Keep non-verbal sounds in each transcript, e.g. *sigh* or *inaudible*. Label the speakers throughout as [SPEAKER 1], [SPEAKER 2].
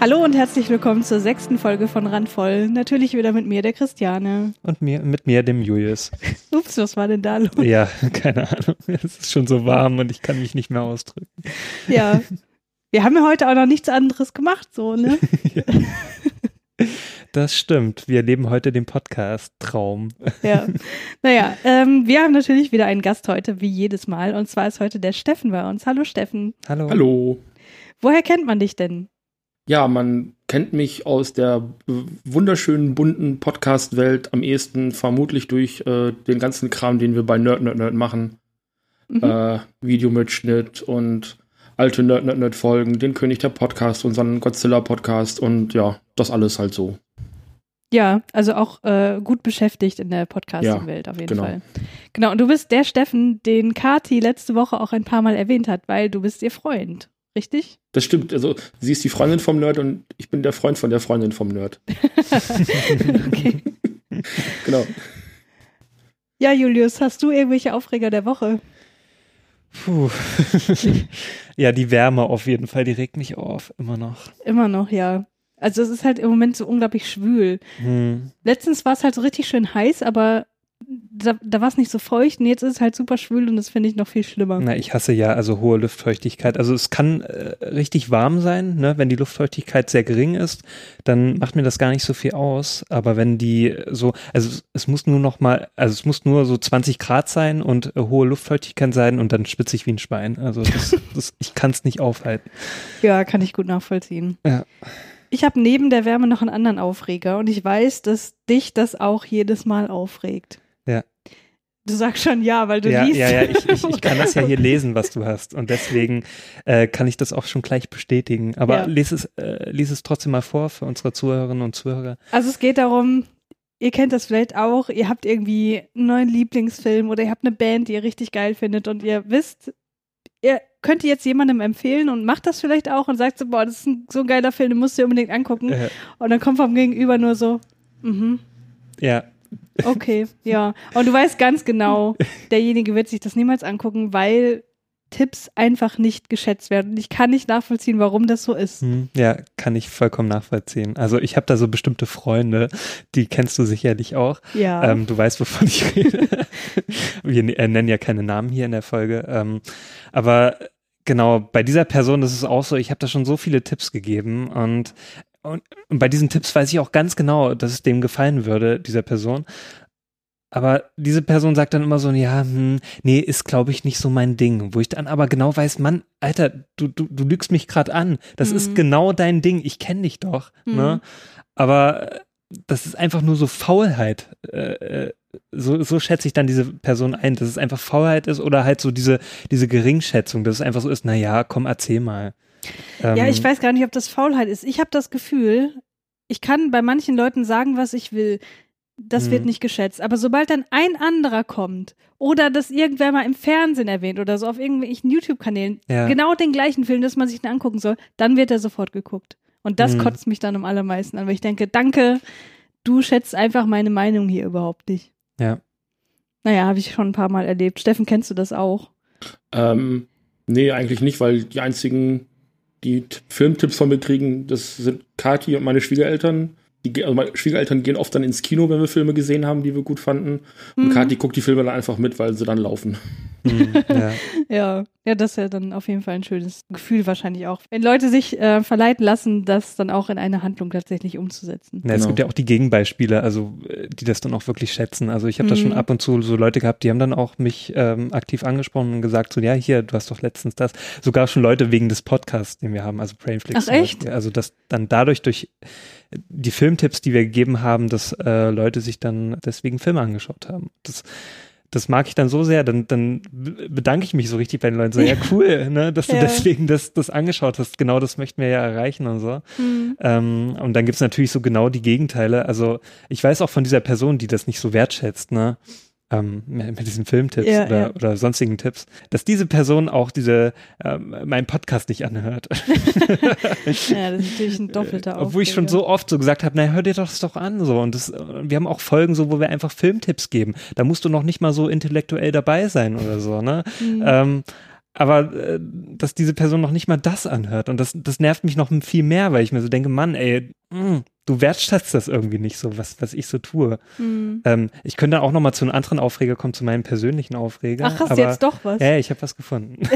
[SPEAKER 1] Hallo und herzlich willkommen zur sechsten Folge von Randvoll. Natürlich wieder mit mir, der Christiane.
[SPEAKER 2] Und mir, mit mir, dem Julius. *laughs*
[SPEAKER 1] Ups, was war denn da los?
[SPEAKER 2] Ja, keine Ahnung. Es ist schon so warm und ich kann mich nicht mehr ausdrücken.
[SPEAKER 1] Ja. Wir haben ja heute auch noch nichts anderes gemacht, so, ne? *laughs*
[SPEAKER 2] ja. Das stimmt. Wir leben heute den Podcast-Traum.
[SPEAKER 1] Ja. Naja, ähm, wir haben natürlich wieder einen Gast heute, wie jedes Mal. Und zwar ist heute der Steffen bei uns. Hallo, Steffen.
[SPEAKER 2] Hallo.
[SPEAKER 3] Hallo.
[SPEAKER 1] Woher kennt man dich denn?
[SPEAKER 3] Ja, man kennt mich aus der wunderschönen, bunten Podcast-Welt am ehesten vermutlich durch äh, den ganzen Kram, den wir bei Nerd Nerd Nerd machen. Mhm. Äh, Videomitschnitt und alte Nerd Nerd Nerd Folgen, den König der Podcast, unseren Godzilla Podcast und ja, das alles halt so.
[SPEAKER 1] Ja, also auch äh, gut beschäftigt in der Podcasting-Welt ja, auf jeden genau. Fall. Genau, und du bist der Steffen, den Kati letzte Woche auch ein paar Mal erwähnt hat, weil du bist ihr Freund, richtig?
[SPEAKER 3] Das stimmt, also sie ist die Freundin vom Nerd und ich bin der Freund von der Freundin vom Nerd. *laughs* okay. *laughs* genau.
[SPEAKER 1] Ja, Julius, hast du irgendwelche Aufreger der Woche?
[SPEAKER 2] Puh. *laughs* ja, die Wärme auf jeden Fall, die regt mich auf, immer noch.
[SPEAKER 1] Immer noch, ja. Also es ist halt im Moment so unglaublich schwül. Hm. Letztens war es halt so richtig schön heiß, aber da, da war es nicht so feucht und jetzt ist es halt super schwül und das finde ich noch viel schlimmer.
[SPEAKER 2] Na, ich hasse ja also hohe Luftfeuchtigkeit. Also es kann äh, richtig warm sein, ne? wenn die Luftfeuchtigkeit sehr gering ist, dann macht mir das gar nicht so viel aus. Aber wenn die so, also es, es muss nur noch mal, also es muss nur so 20 Grad sein und äh, hohe Luftfeuchtigkeit sein und dann spitze ich wie ein Schwein. Also das, *laughs* das, ich kann es nicht aufhalten.
[SPEAKER 1] Ja, kann ich gut nachvollziehen.
[SPEAKER 2] Ja.
[SPEAKER 1] Ich habe neben der Wärme noch einen anderen Aufreger und ich weiß, dass dich das auch jedes Mal aufregt.
[SPEAKER 2] Ja.
[SPEAKER 1] Du sagst schon ja, weil du
[SPEAKER 2] ja,
[SPEAKER 1] liest.
[SPEAKER 2] Ja, ja, ich, ich, ich, kann das ja hier *laughs* lesen, was du hast. Und deswegen äh, kann ich das auch schon gleich bestätigen. Aber ja. lies, es, äh, lies es trotzdem mal vor für unsere Zuhörerinnen und Zuhörer.
[SPEAKER 1] Also es geht darum, ihr kennt das vielleicht auch, ihr habt irgendwie einen neuen Lieblingsfilm oder ihr habt eine Band, die ihr richtig geil findet und ihr wisst, ihr könnt jetzt jemandem empfehlen und macht das vielleicht auch und sagt so, boah, das ist ein, so ein geiler Film, den musst du dir unbedingt angucken. Äh. Und dann kommt vom Gegenüber nur so, mhm.
[SPEAKER 2] Ja.
[SPEAKER 1] Okay, ja. Und du weißt ganz genau, derjenige wird sich das niemals angucken, weil Tipps einfach nicht geschätzt werden. Und ich kann nicht nachvollziehen, warum das so ist.
[SPEAKER 2] Hm, ja, kann ich vollkommen nachvollziehen. Also ich habe da so bestimmte Freunde, die kennst du sicherlich auch.
[SPEAKER 1] Ja.
[SPEAKER 2] Ähm, du weißt, wovon ich rede. *laughs* Wir nennen ja keine Namen hier in der Folge. Ähm, aber genau, bei dieser Person ist es auch so, ich habe da schon so viele Tipps gegeben und und, und bei diesen Tipps weiß ich auch ganz genau, dass es dem gefallen würde, dieser Person. Aber diese Person sagt dann immer so, ja, hm, nee, ist glaube ich nicht so mein Ding. Wo ich dann aber genau weiß, Mann, Alter, du, du, du lügst mich gerade an. Das mhm. ist genau dein Ding. Ich kenne dich doch. Ne? Mhm. Ne? Aber äh, das ist einfach nur so Faulheit. Äh, äh, so, so schätze ich dann diese Person ein, dass es einfach Faulheit ist oder halt so diese, diese Geringschätzung, dass es einfach so ist, na ja, komm, erzähl mal.
[SPEAKER 1] Ähm, ja, ich weiß gar nicht, ob das Faulheit ist. Ich habe das Gefühl, ich kann bei manchen Leuten sagen, was ich will das wird mhm. nicht geschätzt. Aber sobald dann ein anderer kommt oder das irgendwer mal im Fernsehen erwähnt oder so auf irgendwelchen YouTube-Kanälen, ja. genau den gleichen Film, dass man sich dann angucken soll, dann wird er sofort geguckt. Und das mhm. kotzt mich dann am allermeisten an, weil ich denke, danke, du schätzt einfach meine Meinung hier überhaupt nicht.
[SPEAKER 2] Ja.
[SPEAKER 1] Naja, habe ich schon ein paar Mal erlebt. Steffen, kennst du das auch?
[SPEAKER 3] Ähm, nee, eigentlich nicht, weil die einzigen, die Filmtipps von mir kriegen, das sind Kati und meine Schwiegereltern die, also meine Schwiegereltern gehen oft dann ins Kino, wenn wir Filme gesehen haben, die wir gut fanden. Und mhm. Kathi guckt die Filme dann einfach mit, weil sie dann laufen.
[SPEAKER 1] Mhm, ja. *laughs* ja. ja, das ist ja dann auf jeden Fall ein schönes Gefühl wahrscheinlich auch. Wenn Leute sich äh, verleiten lassen, das dann auch in eine Handlung tatsächlich umzusetzen.
[SPEAKER 2] Ja, es genau. gibt ja auch die Gegenbeispiele, also äh, die das dann auch wirklich schätzen. Also ich habe mhm. da schon ab und zu so Leute gehabt, die haben dann auch mich ähm, aktiv angesprochen und gesagt so, ja, hier, du hast doch letztens das. Sogar schon Leute wegen des Podcasts, den wir haben, also Brainflix.
[SPEAKER 1] Ach echt?
[SPEAKER 2] Also das dann dadurch durch die Filmtipps, die wir gegeben haben, dass äh, Leute sich dann deswegen Filme angeschaut haben. Das, das mag ich dann so sehr, dann, dann bedanke ich mich so richtig bei den Leuten. So, ja, *laughs* cool, ne, dass du ja. deswegen das, das angeschaut hast. Genau das möchten wir ja erreichen und so. Mhm. Ähm, und dann gibt's natürlich so genau die Gegenteile. Also ich weiß auch von dieser Person, die das nicht so wertschätzt, ne? Ähm, mit diesen Filmtipps ja, oder, ja. oder sonstigen Tipps, dass diese Person auch diese ähm, meinen Podcast nicht anhört. *laughs*
[SPEAKER 1] ja, das ist natürlich ein doppelter Aufreger.
[SPEAKER 2] Obwohl ich schon so oft so gesagt habe, na hör dir das doch an so und das, wir haben auch Folgen so, wo wir einfach Filmtipps geben. Da musst du noch nicht mal so intellektuell dabei sein oder so, ne? Mhm. Ähm, aber äh, dass diese Person noch nicht mal das anhört und das, das nervt mich noch viel mehr, weil ich mir so denke, Mann, ey, mh, mm, du wertschätzt das irgendwie nicht so, was, was ich so tue. Mhm. Ähm, ich könnte auch noch mal zu einem anderen Aufreger kommen, zu meinem persönlichen Aufreger.
[SPEAKER 1] Ach, hast du jetzt doch was?
[SPEAKER 2] Ja, ich habe was gefunden. *laughs*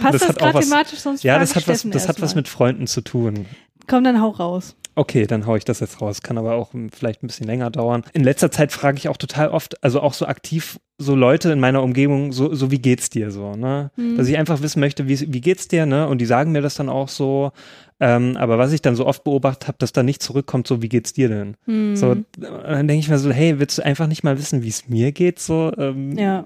[SPEAKER 1] Passt das, das gerade thematisch, sonst
[SPEAKER 2] Ja, das hat was, das hat was mit Freunden zu tun.
[SPEAKER 1] Komm, dann hau raus.
[SPEAKER 2] Okay, dann haue ich das jetzt raus. Kann aber auch vielleicht ein bisschen länger dauern. In letzter Zeit frage ich auch total oft, also auch so aktiv so Leute in meiner Umgebung, so, so wie geht's dir so, ne? Mhm. Dass ich einfach wissen möchte, wie, wie geht's dir, ne? Und die sagen mir das dann auch so. Ähm, aber was ich dann so oft beobachtet habe, dass da nicht zurückkommt, so wie geht's dir denn? Mhm. So, dann denke ich mir so, hey, willst du einfach nicht mal wissen, wie es mir geht? So, ähm,
[SPEAKER 1] ja.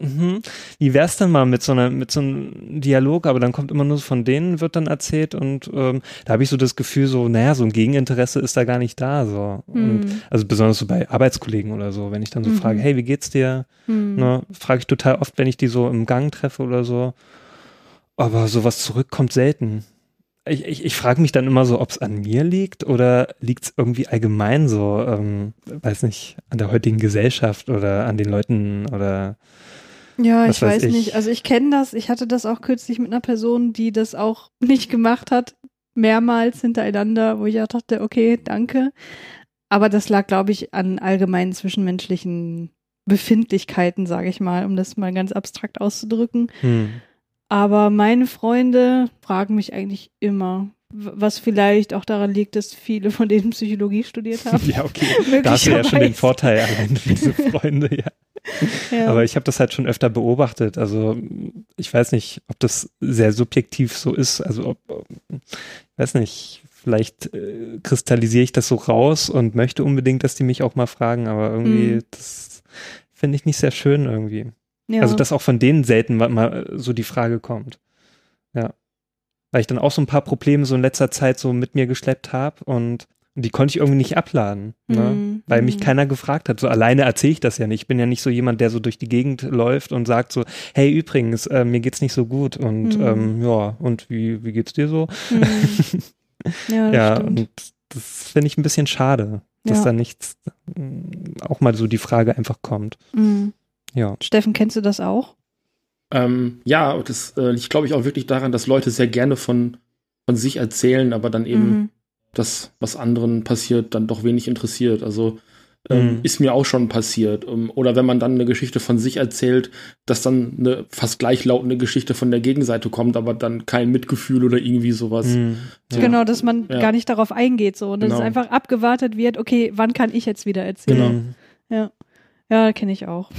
[SPEAKER 2] Mh, wie wär's denn mal mit so einer, mit so einem Dialog? Aber dann kommt immer nur so von denen wird dann erzählt und ähm, da habe ich so das Gefühl, so, naja, so ein Gegeninteresse ist da gar nicht da. So. Mhm. Und, also besonders so bei Arbeitskollegen oder so, wenn ich dann so mhm. frage, hey, wie geht's dir? Mhm. Ne, frage ich total oft, wenn ich die so im Gang treffe oder so. Aber sowas zurückkommt selten ich, ich, ich frage mich dann immer so, ob es an mir liegt oder liegt es irgendwie allgemein so, ähm, weiß nicht, an der heutigen Gesellschaft oder an den Leuten oder
[SPEAKER 1] ja, ich weiß, ich. nicht. Also ich kenne das. Ich hatte das auch kürzlich mit einer Person, die das auch *laughs* nicht gemacht hat, mehrmals hintereinander, wo ich auch dachte, okay, danke. Aber das lag, glaube ich, an allgemeinen zwischenmenschlichen Befindlichkeiten, sage ich mal, um das mal ganz abstrakt auszudrücken. Hm. Aber meine Freunde fragen mich eigentlich immer, was vielleicht auch daran liegt, dass viele von denen Psychologie studiert haben.
[SPEAKER 2] ja, okay. *laughs* Da hast du ja schon den Vorteil allein für diese Freunde, ja. *laughs* ja. Aber ich habe das halt schon öfter beobachtet. Also ich weiß nicht, ob das sehr subjektiv so ist. Also ob, ich weiß nicht, vielleicht äh, kristallisiere ich das so raus und möchte unbedingt, dass die mich auch mal fragen, aber irgendwie, mhm. das finde ich nicht sehr schön irgendwie. Ja. Also, dass auch von denen selten mal so die Frage kommt. Ja. Weil ich dann auch so ein paar Probleme so in letzter Zeit so mit mir geschleppt habe und die konnte ich irgendwie nicht abladen, ne? Mhm. weil mich mhm. keiner gefragt hat. So alleine erzähle ich das ja nicht. Ich bin ja nicht so jemand, der so durch die Gegend läuft und sagt so, hey übrigens, äh, mir geht's nicht so gut und mhm. ähm, ja, und wie, wie geht's dir so?
[SPEAKER 1] Mhm. *laughs* Ja,
[SPEAKER 2] ja und das finde ich ein bisschen schade, dass ja. da nichts, auch mal so die Frage einfach kommt.
[SPEAKER 1] Mhm. Ja. Steffen, kennst du das auch?
[SPEAKER 3] Ähm, ja, das äh, liegt, glaube ich, auch wirklich daran, dass Leute sehr gerne von, von sich erzählen, aber dann eben mhm. das, was anderen passiert, dann doch wenig interessiert. Also mhm. ist mir auch schon passiert. Um, oder wenn man dann eine Geschichte von sich erzählt, dass dann eine fast gleichlautende Geschichte von der Gegenseite kommt, aber dann kein Mitgefühl oder irgendwie sowas. Mhm.
[SPEAKER 1] Ja. Genau, dass man ja. gar nicht darauf eingeht, so. Und dass genau. es einfach abgewartet wird, okay, wann kann ich jetzt wieder erzählen? Genau. Ja. Ja, kenne ich auch.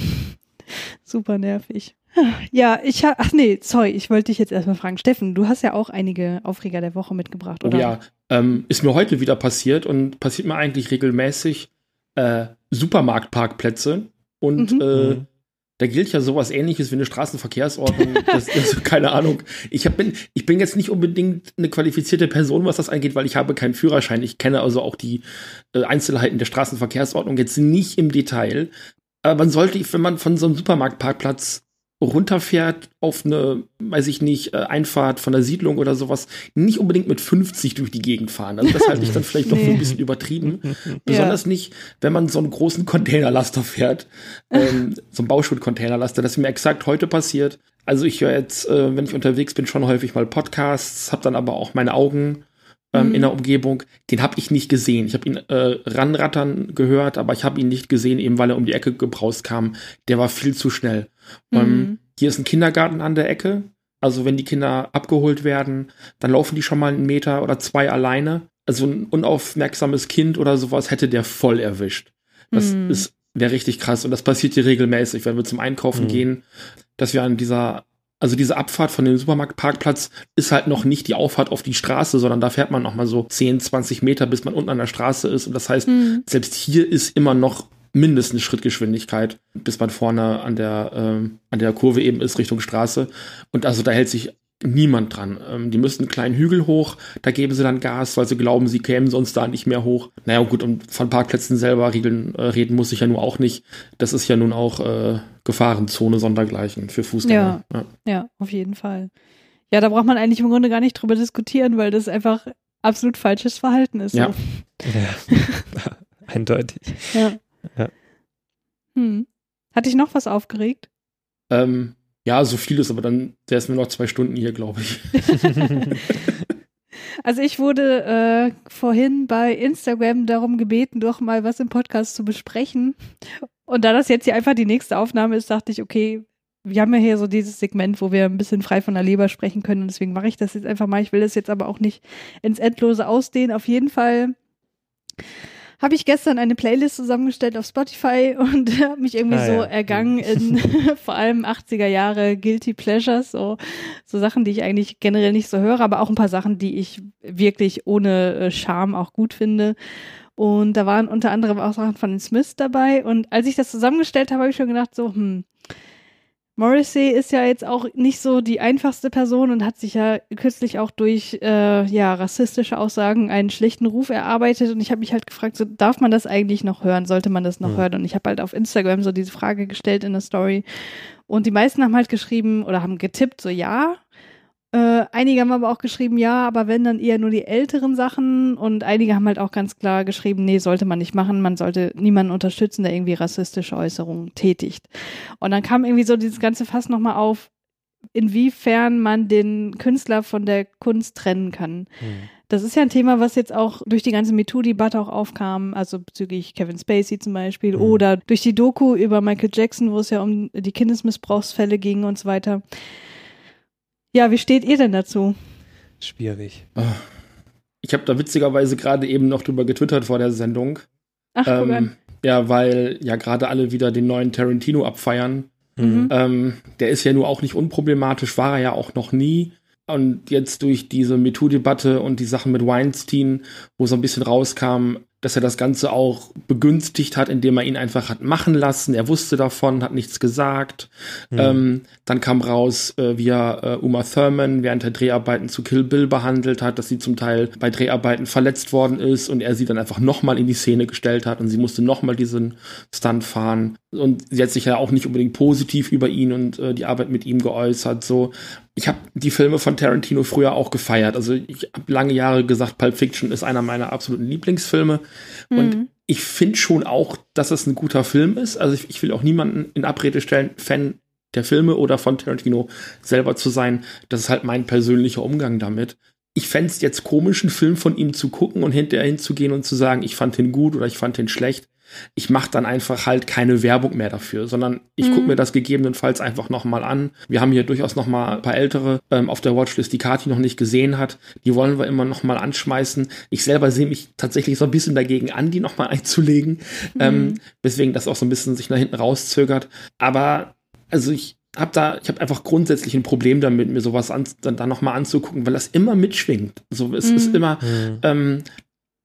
[SPEAKER 1] *laughs* Super nervig. *laughs* Ja, ich habe, ach nee, sorry, ich wollte dich jetzt erstmal fragen. Steffen, du hast ja auch einige Aufreger der Woche mitgebracht, oder?
[SPEAKER 3] Oh ja, ähm, ist mir heute wieder passiert und passiert mir eigentlich regelmäßig äh, Supermarktparkplätze und mhm. äh, da gilt ja sowas ähnliches wie eine Straßenverkehrsordnung. Das ist, keine Ahnung. Ich hab, bin, ich bin jetzt nicht unbedingt eine qualifizierte Person, was das angeht, weil ich habe keinen Führerschein. Ich kenne also auch die äh, Einzelheiten der Straßenverkehrsordnung jetzt nicht im Detail. Aber man sollte, wenn man von so einem Supermarktparkplatz runterfährt auf eine, weiß ich nicht, äh, Einfahrt von der Siedlung oder sowas, nicht unbedingt mit 50 durch die Gegend fahren. Also das halte ich dann vielleicht doch nee. ein bisschen übertrieben. *laughs* Besonders ja. nicht, wenn man so einen großen Containerlaster fährt, ähm, so einen Bauschutt-Containerlaster. Das ist mir exakt heute passiert. Also ich höre jetzt, äh, wenn ich unterwegs bin, schon häufig mal Podcasts, habe dann aber auch meine Augen ähm, mhm. in der Umgebung. Den habe ich nicht gesehen. Ich habe ihn äh, ranrattern gehört, aber ich habe ihn nicht gesehen, eben weil er um die Ecke gebraust kam. Der war viel zu schnell. Mhm. Ähm, hier ist ein Kindergarten an der Ecke. Also wenn die Kinder abgeholt werden, dann laufen die schon mal einen Meter oder zwei alleine. Also ein unaufmerksames Kind oder sowas hätte der voll erwischt. Das mhm. ist wäre richtig krass und das passiert hier regelmäßig, wenn wir zum Einkaufen mhm. gehen, dass wir an dieser also diese Abfahrt von dem Supermarktparkplatz ist halt noch nicht die Auffahrt auf die Straße, sondern da fährt man noch mal so 10, 20 Meter, bis man unten an der Straße ist. Und das heißt, mhm. selbst hier ist immer noch mindestens Schrittgeschwindigkeit, bis man vorne an der, ähm, an der Kurve eben ist, Richtung Straße. Und also da hält sich niemand dran. Ähm, die müssen einen kleinen Hügel hoch, da geben sie dann Gas, weil sie glauben, sie kämen sonst da nicht mehr hoch. Naja, gut, und von Parkplätzen selber regeln, äh, reden muss ich ja nun auch nicht. Das ist ja nun auch äh, Gefahrenzone sondergleichen für Fußgänger.
[SPEAKER 1] Ja, ja, ja. auf jeden Fall. Ja, da braucht man eigentlich im Grunde gar nicht drüber diskutieren, weil das einfach absolut falsches Verhalten ist.
[SPEAKER 3] Ja.
[SPEAKER 2] So. ja. *laughs* Eindeutig.
[SPEAKER 1] Ja. Ja. Hm. Hat dich noch was aufgeregt?
[SPEAKER 3] Ähm, Ja, so vieles, aber dann säßen wir noch zwei Stunden hier, glaube ich. *laughs*
[SPEAKER 1] Also ich wurde äh, vorhin bei Instagram darum gebeten, doch mal was im Podcast zu besprechen. Und da das jetzt hier einfach die nächste Aufnahme ist, dachte ich, okay, wir haben ja hier so dieses Segment, wo wir ein bisschen frei von der Leber sprechen können. Und deswegen mache ich das jetzt einfach mal. Ich will das jetzt aber auch nicht ins Endlose ausdehnen. Auf jeden Fall habe ich gestern eine Playlist zusammengestellt auf Spotify *laughs* und habe mich irgendwie ah, so ja. ergangen in *laughs* vor allem 80er Jahre Guilty Pleasures, so, so Sachen, die ich eigentlich generell nicht so höre, aber auch ein paar Sachen, die ich wirklich ohne äh, Charme auch gut finde. Und da waren unter anderem auch Sachen von den Smiths dabei. Und als ich das zusammengestellt habe, habe ich schon gedacht, so, hm, Morrissey ist ja jetzt auch nicht so die einfachste Person und hat sich ja kürzlich auch durch äh, ja rassistische Aussagen einen schlechten Ruf erarbeitet und ich habe mich halt gefragt, so darf man das eigentlich noch hören? Sollte man das noch mhm. hören? Und ich habe halt auf Instagram so diese Frage gestellt in der Story und die meisten haben halt geschrieben oder haben getippt so ja äh, einige haben aber auch geschrieben, ja, aber wenn dann eher nur die älteren Sachen und einige haben halt auch ganz klar geschrieben, nee, sollte man nicht machen, man sollte niemanden unterstützen, der irgendwie rassistische Äußerungen tätigt. Und dann kam irgendwie so dieses ganze Fass nochmal auf, inwiefern man den Künstler von der Kunst trennen kann. Hm. Das ist ja ein Thema, was jetzt auch durch die ganze MeToo-Debatte auch aufkam, also bezüglich Kevin Spacey zum Beispiel mhm. oder durch die Doku über Michael Jackson, wo es ja um die Kindesmissbrauchsfälle ging und so weiter. Ja, wie steht ihr denn dazu?
[SPEAKER 2] Schwierig.
[SPEAKER 3] Ich habe da witzigerweise gerade eben noch drüber getwittert vor der Sendung. Ach, ähm, ja, weil ja gerade alle wieder den neuen Tarantino abfeiern. Mhm. Ähm, der ist ja nur auch nicht unproblematisch, war er ja auch noch nie. Und jetzt durch diese MeToo-Debatte und die Sachen mit Weinstein, wo so ein bisschen rauskam, dass er das Ganze auch begünstigt hat, indem er ihn einfach hat machen lassen. Er wusste davon, hat nichts gesagt. Mhm. Ähm, dann kam raus, äh, wie er äh, Uma Thurman während der Dreharbeiten zu Kill Bill behandelt hat, dass sie zum Teil bei Dreharbeiten verletzt worden ist und er sie dann einfach nochmal in die Szene gestellt hat und sie musste nochmal diesen Stunt fahren. Und sie hat sich ja auch nicht unbedingt positiv über ihn und äh, die Arbeit mit ihm geäußert. So, ich habe die Filme von Tarantino früher auch gefeiert. Also ich habe lange Jahre gesagt, Pulp Fiction ist einer meiner absoluten Lieblingsfilme. Mhm. Und ich finde schon auch, dass es ein guter Film ist. Also ich, ich will auch niemanden in Abrede stellen, Fan der Filme oder von Tarantino selber zu sein. Das ist halt mein persönlicher Umgang damit. Ich fände es jetzt komisch, einen Film von ihm zu gucken und hinterher hinzugehen und zu sagen, ich fand ihn gut oder ich fand ihn schlecht ich mache dann einfach halt keine Werbung mehr dafür, sondern ich mhm. gucke mir das gegebenenfalls einfach nochmal an. Wir haben hier durchaus nochmal ein paar ältere ähm, auf der Watchlist, die Kati noch nicht gesehen hat. Die wollen wir immer nochmal anschmeißen. Ich selber sehe mich tatsächlich so ein bisschen dagegen an, die nochmal *laughs* einzulegen, mhm. ähm, weswegen das auch so ein bisschen sich nach hinten rauszögert. Aber also ich habe da, ich habe einfach grundsätzlich ein Problem damit, mir sowas an, dann, dann nochmal anzugucken, weil das immer mitschwingt. So, es mhm. ist immer, mhm. ähm,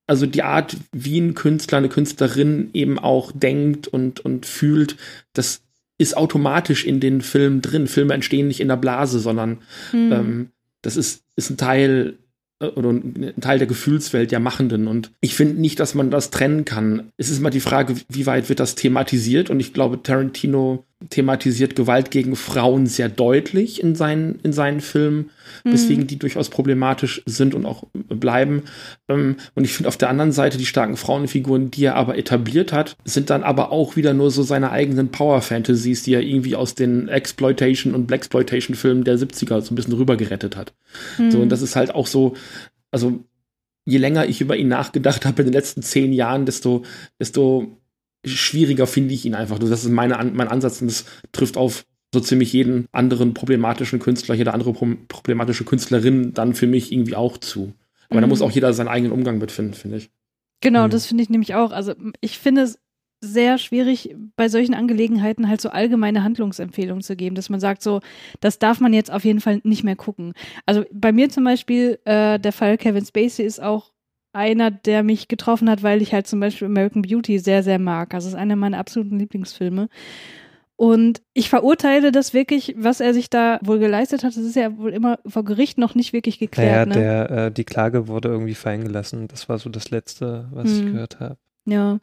[SPEAKER 3] also die Art, wie ein Künstler, eine Künstlerin eben auch denkt und, und fühlt, das ist automatisch in den Filmen drin. Filme entstehen nicht in der Blase, sondern hm. ähm, das ist, ist ein Teil äh, oder ein Teil der Gefühlswelt der Machenden. Und ich finde nicht, dass man das trennen kann. Es ist immer die Frage, wie weit wird das thematisiert? Und ich glaube, Tarantino thematisiert Gewalt gegen Frauen sehr deutlich in seinen, in seinen Filmen, mhm. weswegen die durchaus problematisch sind und auch bleiben. Ähm, und ich finde auf der anderen Seite die starken Frauenfiguren, die er aber etabliert hat, sind dann aber auch wieder nur so seine eigenen Power-Fantasies, die er irgendwie aus den Exploitation- und Blaxploitation-Filmen der 70er so ein bisschen rübergerettet hat. Mhm. So, und das ist halt auch so, also je länger ich über ihn nachgedacht habe in den letzten zehn Jahren, desto, desto schwieriger finde ich ihn einfach. Das ist meine, mein Ansatz und das trifft auf so ziemlich jeden anderen problematischen Künstler, jede andere problematische Künstlerin dann für mich irgendwie auch zu. Aber mhm. da muss auch jeder seinen eigenen Umgang mitfinden, finde ich.
[SPEAKER 1] Genau, mhm. das finde ich nämlich auch. Also ich finde es sehr schwierig, bei solchen Angelegenheiten halt so allgemeine Handlungsempfehlungen zu geben, dass man sagt, so, das darf man jetzt auf jeden Fall nicht mehr gucken. Also bei mir zum Beispiel, äh, der Fall Kevin Spacey ist auch einer, der mich getroffen hat, weil ich halt zum Beispiel American Beauty sehr, sehr mag. Also es ist einer meiner absoluten Lieblingsfilme. Und ich verurteile das wirklich, was er sich da wohl geleistet hat. Das ist ja wohl immer vor Gericht noch nicht wirklich geklärt.
[SPEAKER 2] Naja, ne? der, äh, die Klage wurde irgendwie fallen gelassen. Das war so das Letzte, was hm. ich gehört habe.
[SPEAKER 1] Ja.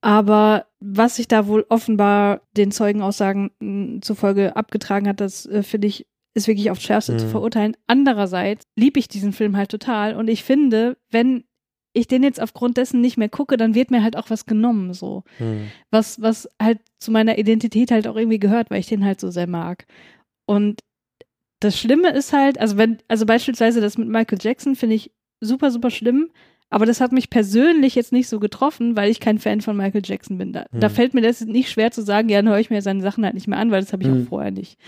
[SPEAKER 1] Aber was sich da wohl offenbar den Zeugenaussagen hm, zufolge abgetragen hat, das äh, finde ich ist wirklich aufs Schärfste hm. zu verurteilen. Andererseits liebe ich diesen Film halt total und ich finde, wenn ich den jetzt aufgrund dessen nicht mehr gucke, dann wird mir halt auch was genommen, so. Hm. Was, was halt zu meiner Identität halt auch irgendwie gehört, weil ich den halt so sehr mag. Und das Schlimme ist halt, also wenn, also beispielsweise das mit Michael Jackson finde ich super, super schlimm. Aber das hat mich persönlich jetzt nicht so getroffen, weil ich kein Fan von Michael Jackson bin. Da, hm. da fällt mir das nicht schwer zu sagen, ja, dann höre ich mir seine Sachen halt nicht mehr an, weil das habe ich hm. auch vorher nicht.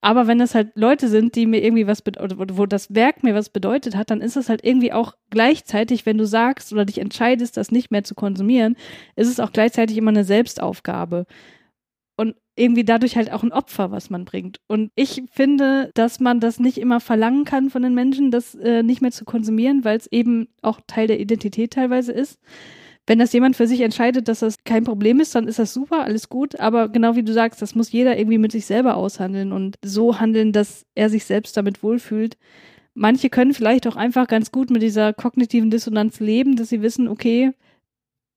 [SPEAKER 1] Aber wenn das halt Leute sind, die mir irgendwie was bedeutet, wo das Werk mir was bedeutet hat, dann ist das halt irgendwie auch gleichzeitig, wenn du sagst oder dich entscheidest, das nicht mehr zu konsumieren, ist es auch gleichzeitig immer eine Selbstaufgabe irgendwie dadurch halt auch ein Opfer, was man bringt. Und ich finde, dass man das nicht immer verlangen kann von den Menschen, das äh, nicht mehr zu konsumieren, weil es eben auch Teil der Identität teilweise ist. Wenn das jemand für sich entscheidet, dass das kein Problem ist, dann ist das super, alles gut. Aber genau wie du sagst, das muss jeder irgendwie mit sich selber aushandeln und so handeln, dass er sich selbst damit wohlfühlt. Manche können vielleicht auch einfach ganz gut mit dieser kognitiven Dissonanz leben, dass sie wissen, okay,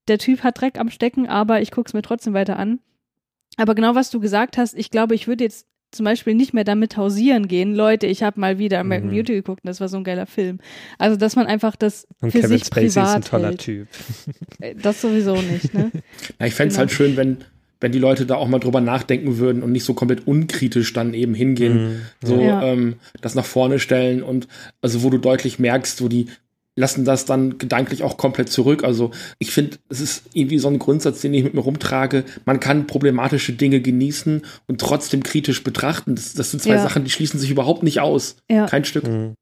[SPEAKER 1] der Typ hat Dreck am Stecken, aber ich gucke es mir trotzdem weiter an. Aber genau was du gesagt hast, ich glaube, ich würde jetzt zum Beispiel nicht mehr damit hausieren gehen. Leute, ich habe mal wieder American mhm. Beauty geguckt und das war so ein geiler Film. Also, dass man einfach das und für Kevin sich Spacey privat ist ein toller hält.
[SPEAKER 2] Typ.
[SPEAKER 1] Äh, das sowieso nicht, ne? *laughs*
[SPEAKER 3] Ja, ich fände es genau. halt schön, wenn, wenn die Leute da auch mal drüber nachdenken würden und nicht so komplett unkritisch dann eben hingehen, mhm. so ja. ähm, das nach vorne stellen und also wo du deutlich merkst, wo die lassen das dann gedanklich auch komplett zurück. Also ich finde, es ist irgendwie so ein Grundsatz, den ich mit mir rumtrage. Man kann problematische Dinge genießen und trotzdem kritisch betrachten. Das, das sind zwei ja. Sachen, die schließen sich überhaupt nicht aus. Ja. Kein Stück. Mhm.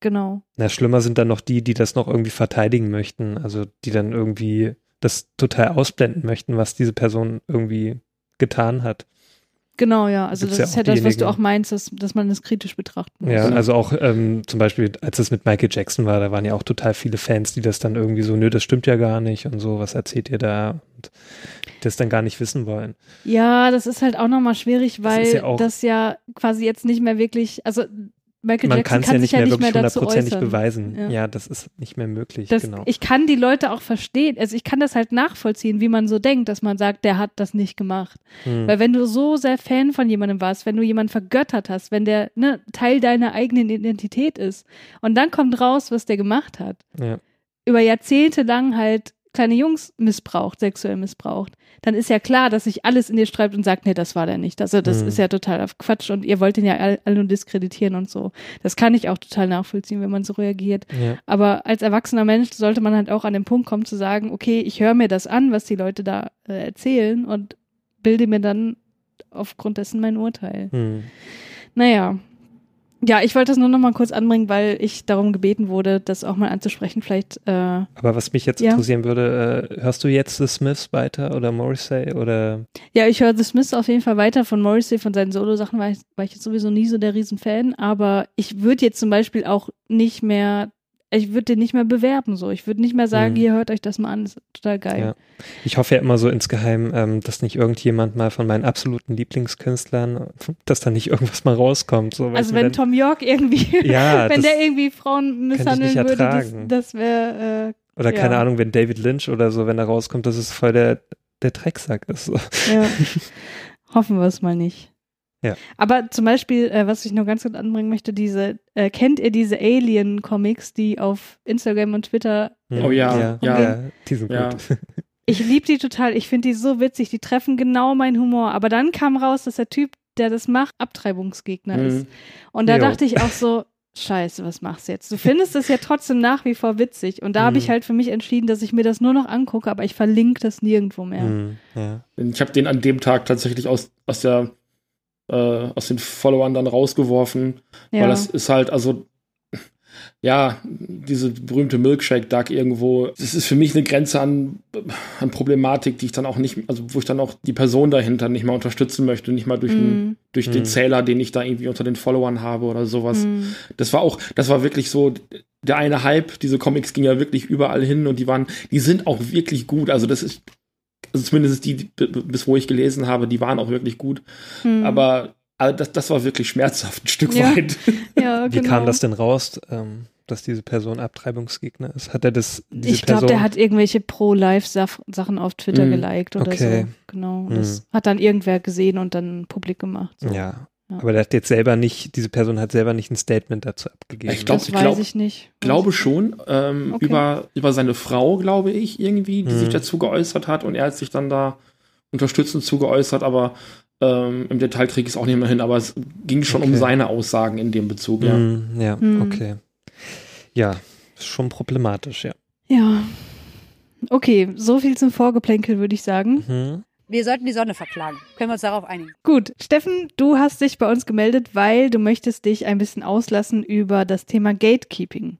[SPEAKER 1] Genau.
[SPEAKER 2] Na, schlimmer sind dann noch die, die das noch irgendwie verteidigen möchten. Also die dann irgendwie das total ausblenden möchten, was diese Person irgendwie getan hat.
[SPEAKER 1] Genau, ja. Also das ja ist ja das, was du auch meinst, dass, dass man das kritisch betrachten
[SPEAKER 2] muss. Ja, also auch ähm, zum Beispiel, als es mit Michael Jackson war, da waren ja auch total viele Fans, die das dann irgendwie so, nö, das stimmt ja gar nicht und so, was erzählt ihr da? Und das dann gar nicht wissen wollen.
[SPEAKER 1] Ja, das ist halt auch nochmal schwierig, weil das ja, das ja quasi jetzt nicht mehr wirklich, also Michael
[SPEAKER 2] Man
[SPEAKER 1] kann
[SPEAKER 2] es ja nicht mehr wirklich hundertprozentig beweisen. Ja. ja. das ist nicht mehr möglich.
[SPEAKER 1] Das,
[SPEAKER 2] genau.
[SPEAKER 1] Ich kann die Leute auch verstehen. Also ich kann das halt nachvollziehen, wie man so denkt, dass man sagt, der hat das nicht gemacht. Hm. Weil wenn du so sehr Fan von jemandem warst, wenn du jemanden vergöttert hast, wenn der ne, Teil deiner eigenen Identität ist und dann kommt raus, was der gemacht hat. Ja. Über Jahrzehnte lang halt kleine Jungs missbraucht, sexuell missbraucht, dann ist ja klar, dass sich alles in dir streibt und sagt, nee, das war der nicht. Also das mhm. ist ja total auf Quatsch und ihr wollt ihn ja alle nur diskreditieren und so. Das kann ich auch total nachvollziehen, wenn man so reagiert. Ja. Aber als erwachsener Mensch sollte man halt auch an den Punkt kommen zu sagen, okay, ich höre mir das an, was die Leute da äh, erzählen und bilde mir dann aufgrund dessen mein Urteil. Mhm. Naja, ja, ich wollte das nur noch mal kurz anbringen, weil ich darum gebeten wurde, das auch mal anzusprechen. Vielleicht. Äh,
[SPEAKER 2] Aber was mich jetzt ja. interessieren würde, äh, hörst du jetzt The Smiths weiter oder Morrissey oder?
[SPEAKER 1] Ja, ich höre The Smiths auf jeden Fall weiter. Von Morrissey, von seinen Solo-Sachen war ich, war ich jetzt sowieso nie so der Riesenfan. Aber ich würde jetzt zum Beispiel auch nicht mehr ich würde den nicht mehr bewerben so. Ich würde nicht mehr sagen, mhm. hier hört euch das mal an, das ist total geil. Ja.
[SPEAKER 2] Ich hoffe ja immer so insgeheim, ähm, dass nicht irgendjemand mal von meinen absoluten Lieblingskünstlern, dass da nicht irgendwas mal rauskommt. So,
[SPEAKER 1] also wenn dann, Tom York irgendwie, *laughs*
[SPEAKER 2] ja, *laughs*
[SPEAKER 1] wenn der irgendwie Frauen misshandeln würde, das, das wäre
[SPEAKER 2] äh, Oder keine ja. Ahnung, wenn David Lynch oder so, wenn da rauskommt, dass es voll der, der Drecksack ist. So.
[SPEAKER 1] Ja. *laughs* Hoffen wir es mal nicht.
[SPEAKER 2] Ja.
[SPEAKER 1] Aber zum Beispiel, äh, was ich noch ganz kurz anbringen möchte, diese, äh, kennt ihr diese Alien-Comics, die auf Instagram und Twitter.
[SPEAKER 3] Äh, oh ja, ja, ja, ja,
[SPEAKER 2] die sind ja. gut. *laughs*
[SPEAKER 1] Ich liebe die total, ich finde die so witzig, die treffen genau meinen Humor. Aber dann kam raus, dass der Typ, der das macht, Abtreibungsgegner mhm. ist. Und da jo. dachte ich auch so, Scheiße, was machst du jetzt? Du findest es ja trotzdem nach wie vor witzig. Und da mhm. habe ich halt für mich entschieden, dass ich mir das nur noch angucke, aber ich verlinke das nirgendwo mehr. Mhm,
[SPEAKER 3] ja. Ich habe den an dem Tag tatsächlich aus, aus der äh, aus den Followern dann rausgeworfen, ja. weil das ist halt, also ja, diese berühmte Milkshake Duck irgendwo, das ist für mich eine Grenze an, an Problematik, die ich dann auch nicht, also wo ich dann auch die Person dahinter nicht mal unterstützen möchte, nicht mal durch, mm. den, durch mm. den Zähler, den ich da irgendwie unter den Followern habe oder sowas. Mm. Das war auch, das war wirklich so, der eine Hype, diese Comics ging ja wirklich überall hin und die waren, die sind auch wirklich gut. Also das ist, also zumindest die, bis wo ich gelesen habe, die waren auch wirklich gut. Hm. Aber also das, das war wirklich schmerzhaft, ein Stück ja. weit. *laughs*
[SPEAKER 2] Ja, Wie genau. kam das denn raus, ähm, dass diese Person Abtreibungsgegner ist? Hat er das? Diese
[SPEAKER 1] ich glaube, der hat irgendwelche Pro-Life-Sachen auf Twitter mm, geliked oder okay. so. Genau. Mm. Das hat dann irgendwer gesehen und dann publik gemacht.
[SPEAKER 2] So. Ja, ja. Aber der hat jetzt selber nicht, diese Person hat selber nicht ein Statement dazu abgegeben.
[SPEAKER 3] Ich glaube,
[SPEAKER 1] das weiß glaub, ich nicht.
[SPEAKER 3] Glaube schon. Ähm, okay. über, über seine Frau, glaube ich, irgendwie, die hm. sich dazu geäußert hat und er hat sich dann da unterstützend zu geäußert, aber Ähm, Im Detail kriege ich es auch nicht mehr hin, aber es ging schon okay. um seine Aussagen in dem Bezug, ja.
[SPEAKER 2] Mm, ja, mm. okay. Ja, ist schon problematisch, ja.
[SPEAKER 1] Ja. Okay, so viel zum Vorgeplänkel, würde ich sagen.
[SPEAKER 4] Wir sollten die Sonne verklagen. Können wir uns darauf einigen?
[SPEAKER 1] Gut. Steffen, du hast dich bei uns gemeldet, weil du möchtest dich ein bisschen auslassen über das Thema Gatekeeping.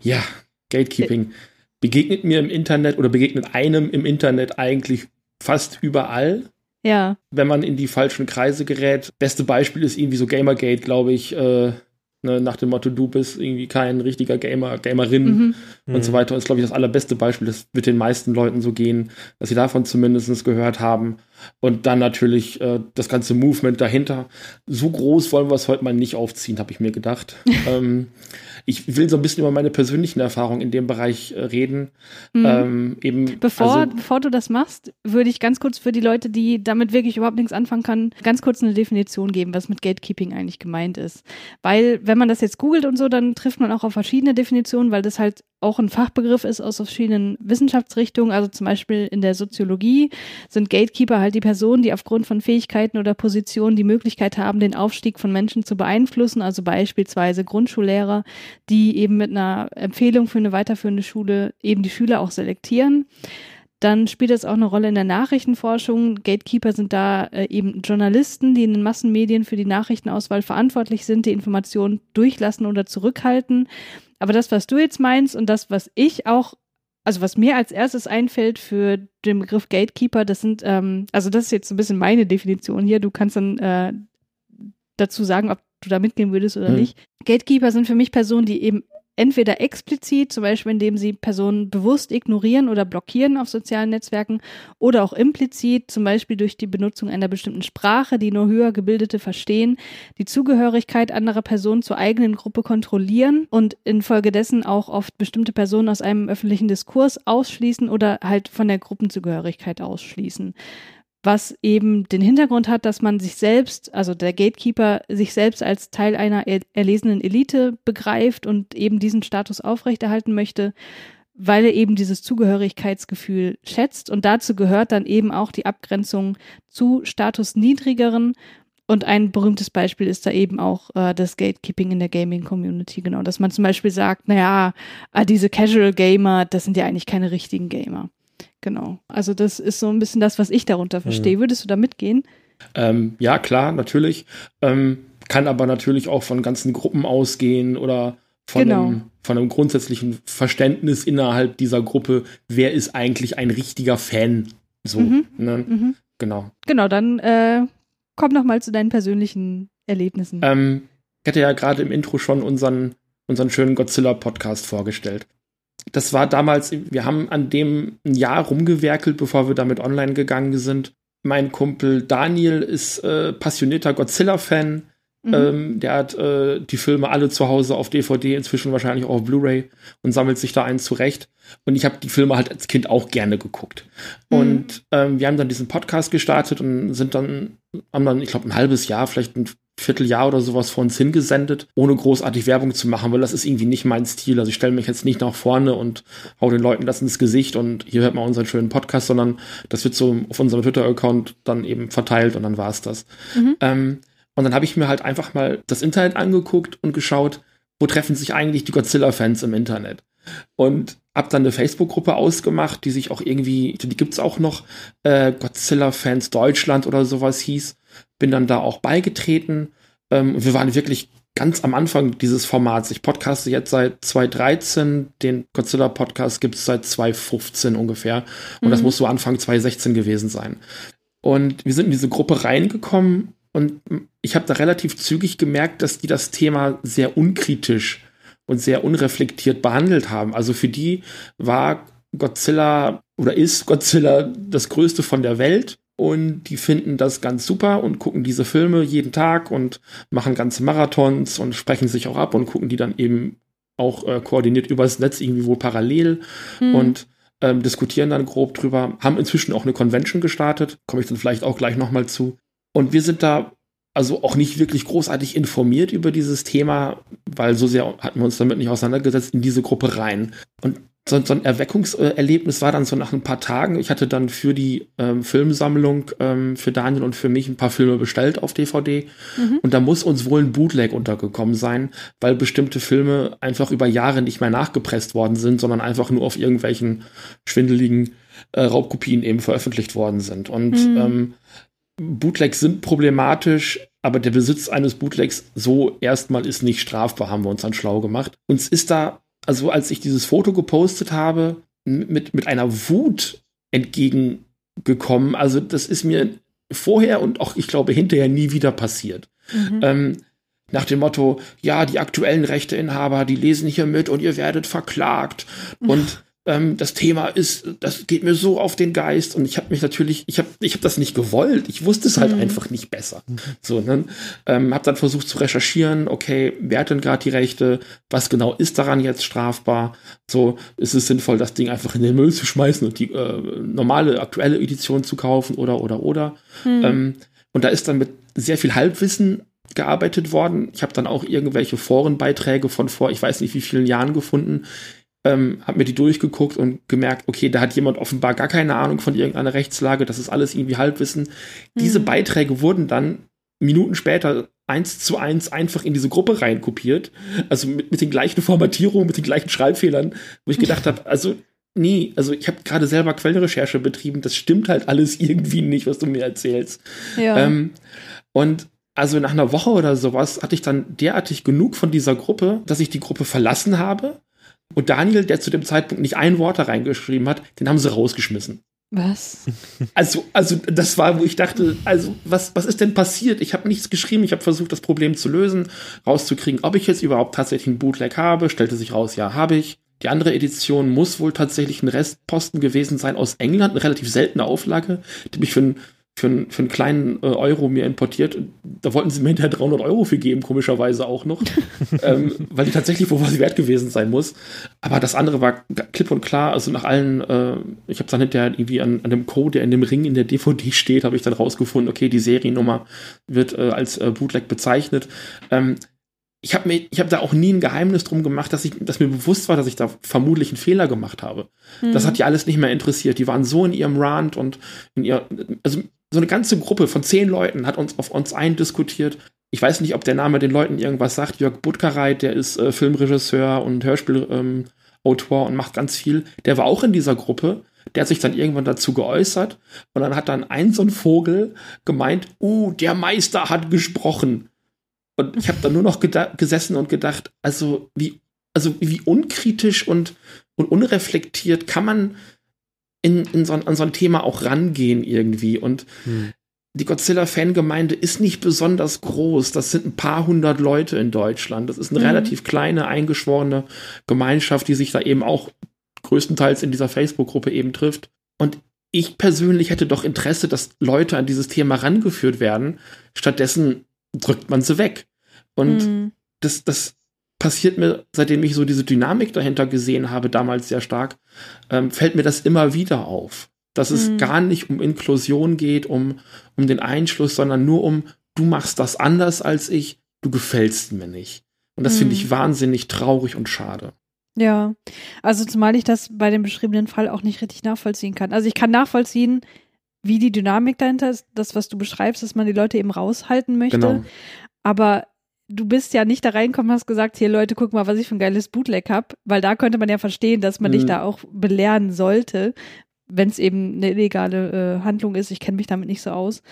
[SPEAKER 3] Ja, Gatekeeping. Begegnet mir im Internet oder begegnet einem im Internet eigentlich fast überall.
[SPEAKER 1] Ja.
[SPEAKER 3] Wenn man in die falschen Kreise gerät. Beste Beispiel ist irgendwie so Gamergate, glaube ich. Äh, Ne, nach dem Motto, du bist irgendwie kein richtiger Gamer, Gamerin mhm. und mhm. so weiter. Das ist, glaube ich, das allerbeste Beispiel. Das wird den meisten Leuten so gehen, dass sie davon zumindest gehört haben. Und dann natürlich äh, das ganze Movement dahinter. So groß wollen wir es heute mal nicht aufziehen, habe ich mir gedacht. *laughs* ähm, ich will so ein bisschen über meine persönlichen Erfahrungen in dem Bereich äh, reden.
[SPEAKER 1] Mhm. Ähm, eben, bevor, also, bevor du das machst, würde ich ganz kurz für die Leute, die damit wirklich überhaupt nichts anfangen können, ganz kurz eine Definition geben, was mit Gatekeeping eigentlich gemeint ist. Weil, wenn man das jetzt googelt und so, dann trifft man auch auf verschiedene Definitionen, weil das halt auch ein Fachbegriff ist aus verschiedenen Wissenschaftsrichtungen. Also zum Beispiel in der Soziologie sind Gatekeeper halt die Personen, die aufgrund von Fähigkeiten oder Positionen die Möglichkeit haben, den Aufstieg von Menschen zu beeinflussen. Also beispielsweise Grundschullehrer, die eben mit einer Empfehlung für eine weiterführende Schule eben die Schüler auch selektieren. Dann spielt es auch eine Rolle in der Nachrichtenforschung. Gatekeeper sind da äh, eben Journalisten, die in den Massenmedien für die Nachrichtenauswahl verantwortlich sind, die Informationen durchlassen oder zurückhalten. Aber das, was du jetzt meinst und das, was ich auch, also was mir als erstes einfällt für den Begriff Gatekeeper, das sind, ähm, also das ist jetzt so ein bisschen meine Definition hier. Du kannst dann äh, dazu sagen, ob du da mitgehen würdest oder hm. nicht. Gatekeeper sind für mich Personen, die eben entweder explizit, zum Beispiel indem sie Personen bewusst ignorieren oder blockieren auf sozialen Netzwerken, oder auch implizit, zum Beispiel durch die Benutzung einer bestimmten Sprache, die nur höher gebildete verstehen, die Zugehörigkeit anderer Personen zur eigenen Gruppe kontrollieren und infolgedessen auch oft bestimmte Personen aus einem öffentlichen Diskurs ausschließen oder halt von der Gruppenzugehörigkeit ausschließen was eben den Hintergrund hat, dass man sich selbst, also der Gatekeeper, sich selbst als Teil einer erlesenen Elite begreift und eben diesen Status aufrechterhalten möchte, weil er eben dieses Zugehörigkeitsgefühl schätzt. Und dazu gehört dann eben auch die Abgrenzung zu statusniedrigeren. Und ein berühmtes Beispiel ist da eben auch äh, das Gatekeeping in der Gaming-Community, genau, dass man zum Beispiel sagt, naja, äh, diese Casual Gamer, das sind ja eigentlich keine richtigen Gamer. Genau. Also das ist so ein bisschen das, was ich darunter verstehe. Mhm. Würdest du da mitgehen?
[SPEAKER 3] Ähm, ja, klar, natürlich. Ähm, kann aber natürlich auch von ganzen Gruppen ausgehen oder von, genau. einem, von einem grundsätzlichen Verständnis innerhalb dieser Gruppe, wer ist eigentlich ein richtiger Fan. So, mhm. Ne? Mhm. Genau.
[SPEAKER 1] Genau, dann äh, komm noch mal zu deinen persönlichen Erlebnissen.
[SPEAKER 3] Ähm, ich hatte ja gerade im Intro schon unseren, unseren schönen Godzilla-Podcast vorgestellt das war damals, wir haben an dem ein Jahr rumgewerkelt, bevor wir damit online gegangen sind. Mein Kumpel Daniel ist äh, passionierter Godzilla-Fan. Mhm. Ähm, der hat äh, die Filme alle zu Hause auf DVD, inzwischen wahrscheinlich auch auf Blu-ray und sammelt sich da einen zurecht. Und ich habe die Filme halt als Kind auch gerne geguckt. Mhm. Und ähm, wir haben dann diesen Podcast gestartet und sind dann, haben dann, ich glaube, ein halbes Jahr, vielleicht ein Vierteljahr oder sowas vor uns hingesendet, ohne großartig Werbung zu machen, weil das ist irgendwie nicht mein Stil. Also ich stelle mich jetzt nicht nach vorne und hau den Leuten das ins Gesicht und hier hört man unseren schönen Podcast, sondern das wird so auf unserem Twitter-Account dann eben verteilt und dann war es das. Mhm. Ähm, und dann habe ich mir halt einfach mal das Internet angeguckt und geschaut, wo treffen sich eigentlich die Godzilla-Fans im Internet. Und hab dann eine Facebook-Gruppe ausgemacht, die sich auch irgendwie, die gibt's auch noch, äh, Godzilla-Fans Deutschland oder sowas hieß bin dann da auch beigetreten. Ähm, wir waren wirklich ganz am Anfang dieses Formats. Ich podcaste jetzt seit 2013, den Godzilla-Podcast gibt es seit 2015 ungefähr. Und mhm. das muss so Anfang 2016 gewesen sein. Und wir sind in diese Gruppe reingekommen und ich habe da relativ zügig gemerkt, dass die das Thema sehr unkritisch und sehr unreflektiert behandelt haben. Also für die war Godzilla oder ist Godzilla das Größte von der Welt und die finden das ganz super und gucken diese Filme jeden Tag und machen ganze Marathons und sprechen sich auch ab und gucken die dann eben auch äh, koordiniert übers Netz irgendwie wohl parallel mhm. und ähm, diskutieren dann grob drüber, haben inzwischen auch eine Convention gestartet, komme ich dann vielleicht auch gleich nochmal zu. Und wir sind da also auch nicht wirklich großartig informiert über dieses Thema, weil so sehr hatten wir uns damit nicht auseinandergesetzt, in diese Gruppe rein. Und so, so ein Erweckungserlebnis war dann so nach ein paar Tagen. Ich hatte dann für die ähm, Filmsammlung ähm, für Daniel und für mich ein paar Filme bestellt auf DVD. Mhm. Und da muss uns wohl ein Bootleg untergekommen sein, weil bestimmte Filme einfach über Jahre nicht mehr nachgepresst worden sind, sondern einfach nur auf irgendwelchen schwindeligen äh, Raubkopien eben veröffentlicht worden sind. Und mhm. ähm, Bootlegs sind problematisch, aber der Besitz eines Bootlegs so erstmal ist nicht strafbar, haben wir uns dann schlau gemacht. Uns ist da also als ich dieses Foto gepostet habe, mit, mit einer Wut entgegengekommen. Also das ist mir vorher und auch, ich glaube, hinterher nie wieder passiert. Mhm. Ähm, nach dem Motto, ja, die aktuellen Rechteinhaber, die lesen hier mit und ihr werdet verklagt. Und ähm, das Thema ist, das geht mir so auf den Geist und ich habe mich natürlich, ich habe ich hab das nicht gewollt, ich wusste es halt mhm. einfach nicht besser. So, ne? Ähm, habe dann versucht zu recherchieren, okay, wer hat denn gerade die Rechte, was genau ist daran jetzt strafbar? So, ist es sinnvoll, das Ding einfach in den Müll zu schmeißen und die äh, normale, aktuelle Edition zu kaufen oder, oder, oder. Mhm. Ähm, und da ist dann mit sehr viel Halbwissen gearbeitet worden. Ich habe dann auch irgendwelche Forenbeiträge von vor, ich weiß nicht wie vielen Jahren gefunden, ähm, habe mir die durchgeguckt und gemerkt, okay, da hat jemand offenbar gar keine Ahnung von irgendeiner Rechtslage, das ist alles irgendwie Halbwissen. Mhm. Diese Beiträge wurden dann Minuten später eins zu eins einfach in diese Gruppe reinkopiert, also mit, mit den gleichen Formatierungen, mit den gleichen Schreibfehlern, wo ich gedacht *laughs* habe, also nee, also ich habe gerade selber Quellenrecherche betrieben, das stimmt halt alles irgendwie nicht, was du mir erzählst. Ja. Ähm, und also nach einer Woche oder sowas hatte ich dann derartig genug von dieser Gruppe, dass ich die Gruppe verlassen habe und Daniel, der zu dem Zeitpunkt nicht ein Wort da reingeschrieben hat, den haben sie rausgeschmissen.
[SPEAKER 1] Was? *laughs*
[SPEAKER 3] Also, also das war, wo ich dachte, also was, was ist denn passiert? Ich habe nichts geschrieben, ich habe versucht, das Problem zu lösen, rauszukriegen, ob ich jetzt überhaupt tatsächlich einen Bootleg habe. Stellte sich raus, ja, habe ich. Die andere Edition muss wohl tatsächlich ein Restposten gewesen sein aus England, eine relativ seltene Auflage, die mich für einen für, für einen kleinen äh, Euro mir importiert. Da wollten sie mir hinterher 300 Euro für geben, komischerweise auch noch, *laughs* ähm, weil die tatsächlich wohl was wert gewesen sein muss. Aber das andere war klipp und klar, also nach allen, äh, ich habe dann hinterher irgendwie an, an dem Code, der in dem Ring in der DVD steht, habe ich dann rausgefunden, okay, die Seriennummer wird äh, als äh, Bootleg bezeichnet. Ähm, ich habe mir, ich habe da auch nie ein Geheimnis drum gemacht, dass ich, dass mir bewusst war, dass ich da vermutlich einen Fehler gemacht habe. Mhm. Das hat die alles nicht mehr interessiert. Die waren so in ihrem Rant und in ihr, also so eine ganze Gruppe von zehn Leuten hat uns auf uns eindiskutiert. Ich weiß nicht, ob der Name den Leuten irgendwas sagt. Jörg Butkereit, der ist äh, Filmregisseur und Hörspielautor ähm, und macht ganz viel. Der war auch in dieser Gruppe. Der hat sich dann irgendwann dazu geäußert und dann hat dann ein so ein Vogel gemeint, uh, der Meister hat gesprochen. Und ich habe dann nur noch gesessen und gedacht, also wie, also wie unkritisch und, und unreflektiert kann man in, in so, an so ein Thema auch rangehen irgendwie. Und hm. die Godzilla-Fangemeinde ist nicht besonders groß. Das sind ein paar hundert Leute in Deutschland. Das ist eine mhm. relativ kleine, eingeschworene Gemeinschaft, die sich da eben auch größtenteils in dieser Facebook-Gruppe eben trifft. Und ich persönlich hätte doch Interesse, dass Leute an dieses Thema rangeführt werden. Stattdessen drückt man sie weg. Und mhm. das, das passiert mir, seitdem ich so diese Dynamik dahinter gesehen habe, damals sehr stark, ähm, fällt mir das immer wieder auf. Dass es mhm. gar nicht um Inklusion geht, um, um den Einschluss, sondern nur um, du machst das anders als ich, du gefällst mir nicht. Und das mhm. finde ich mhm. wahnsinnig traurig und schade.
[SPEAKER 1] Ja, also zumal ich das bei dem beschriebenen Fall auch nicht richtig nachvollziehen kann. Also ich kann nachvollziehen, wie die Dynamik dahinter ist, das, was du beschreibst, dass man die Leute eben raushalten möchte. Genau. Aber du bist ja nicht da reingekommen, hast gesagt, hier Leute, guck mal, was ich für ein geiles Bootleg hab, weil da könnte man ja verstehen, dass man mhm. dich da auch belehren sollte, wenn es eben eine illegale äh, Handlung ist. Ich kenne mich damit nicht so aus.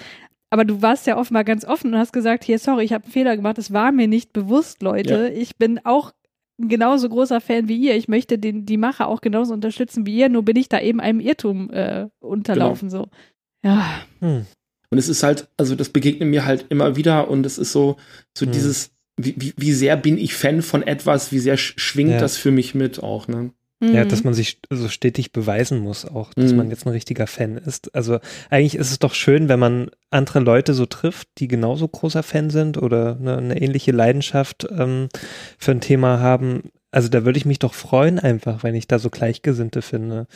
[SPEAKER 1] Aber du warst ja offenbar ganz offen und hast gesagt, hier, sorry, ich habe einen Fehler gemacht, es war mir nicht bewusst, Leute. Ja. Ich bin auch ein genauso großer Fan wie ihr. Ich möchte den, die Macher auch genauso unterstützen wie ihr, nur bin ich da eben einem Irrtum äh, unterlaufen. Genau. So. Ja. Hm.
[SPEAKER 3] Und es ist halt, also das begegnet mir halt immer wieder und es ist so, so hm. dieses, wie, wie, wie sehr bin ich Fan von etwas, wie sehr schwingt ja. das für mich mit auch, ne?
[SPEAKER 2] Ja, dass mhm. man sich so stetig beweisen muss auch, dass mhm. man jetzt ein richtiger Fan ist. Also eigentlich ist es doch schön, wenn man andere Leute so trifft, die genauso großer Fan sind oder eine, eine ähnliche Leidenschaft ähm, für ein Thema haben. Also da würde ich mich doch freuen einfach, wenn ich da so Gleichgesinnte finde.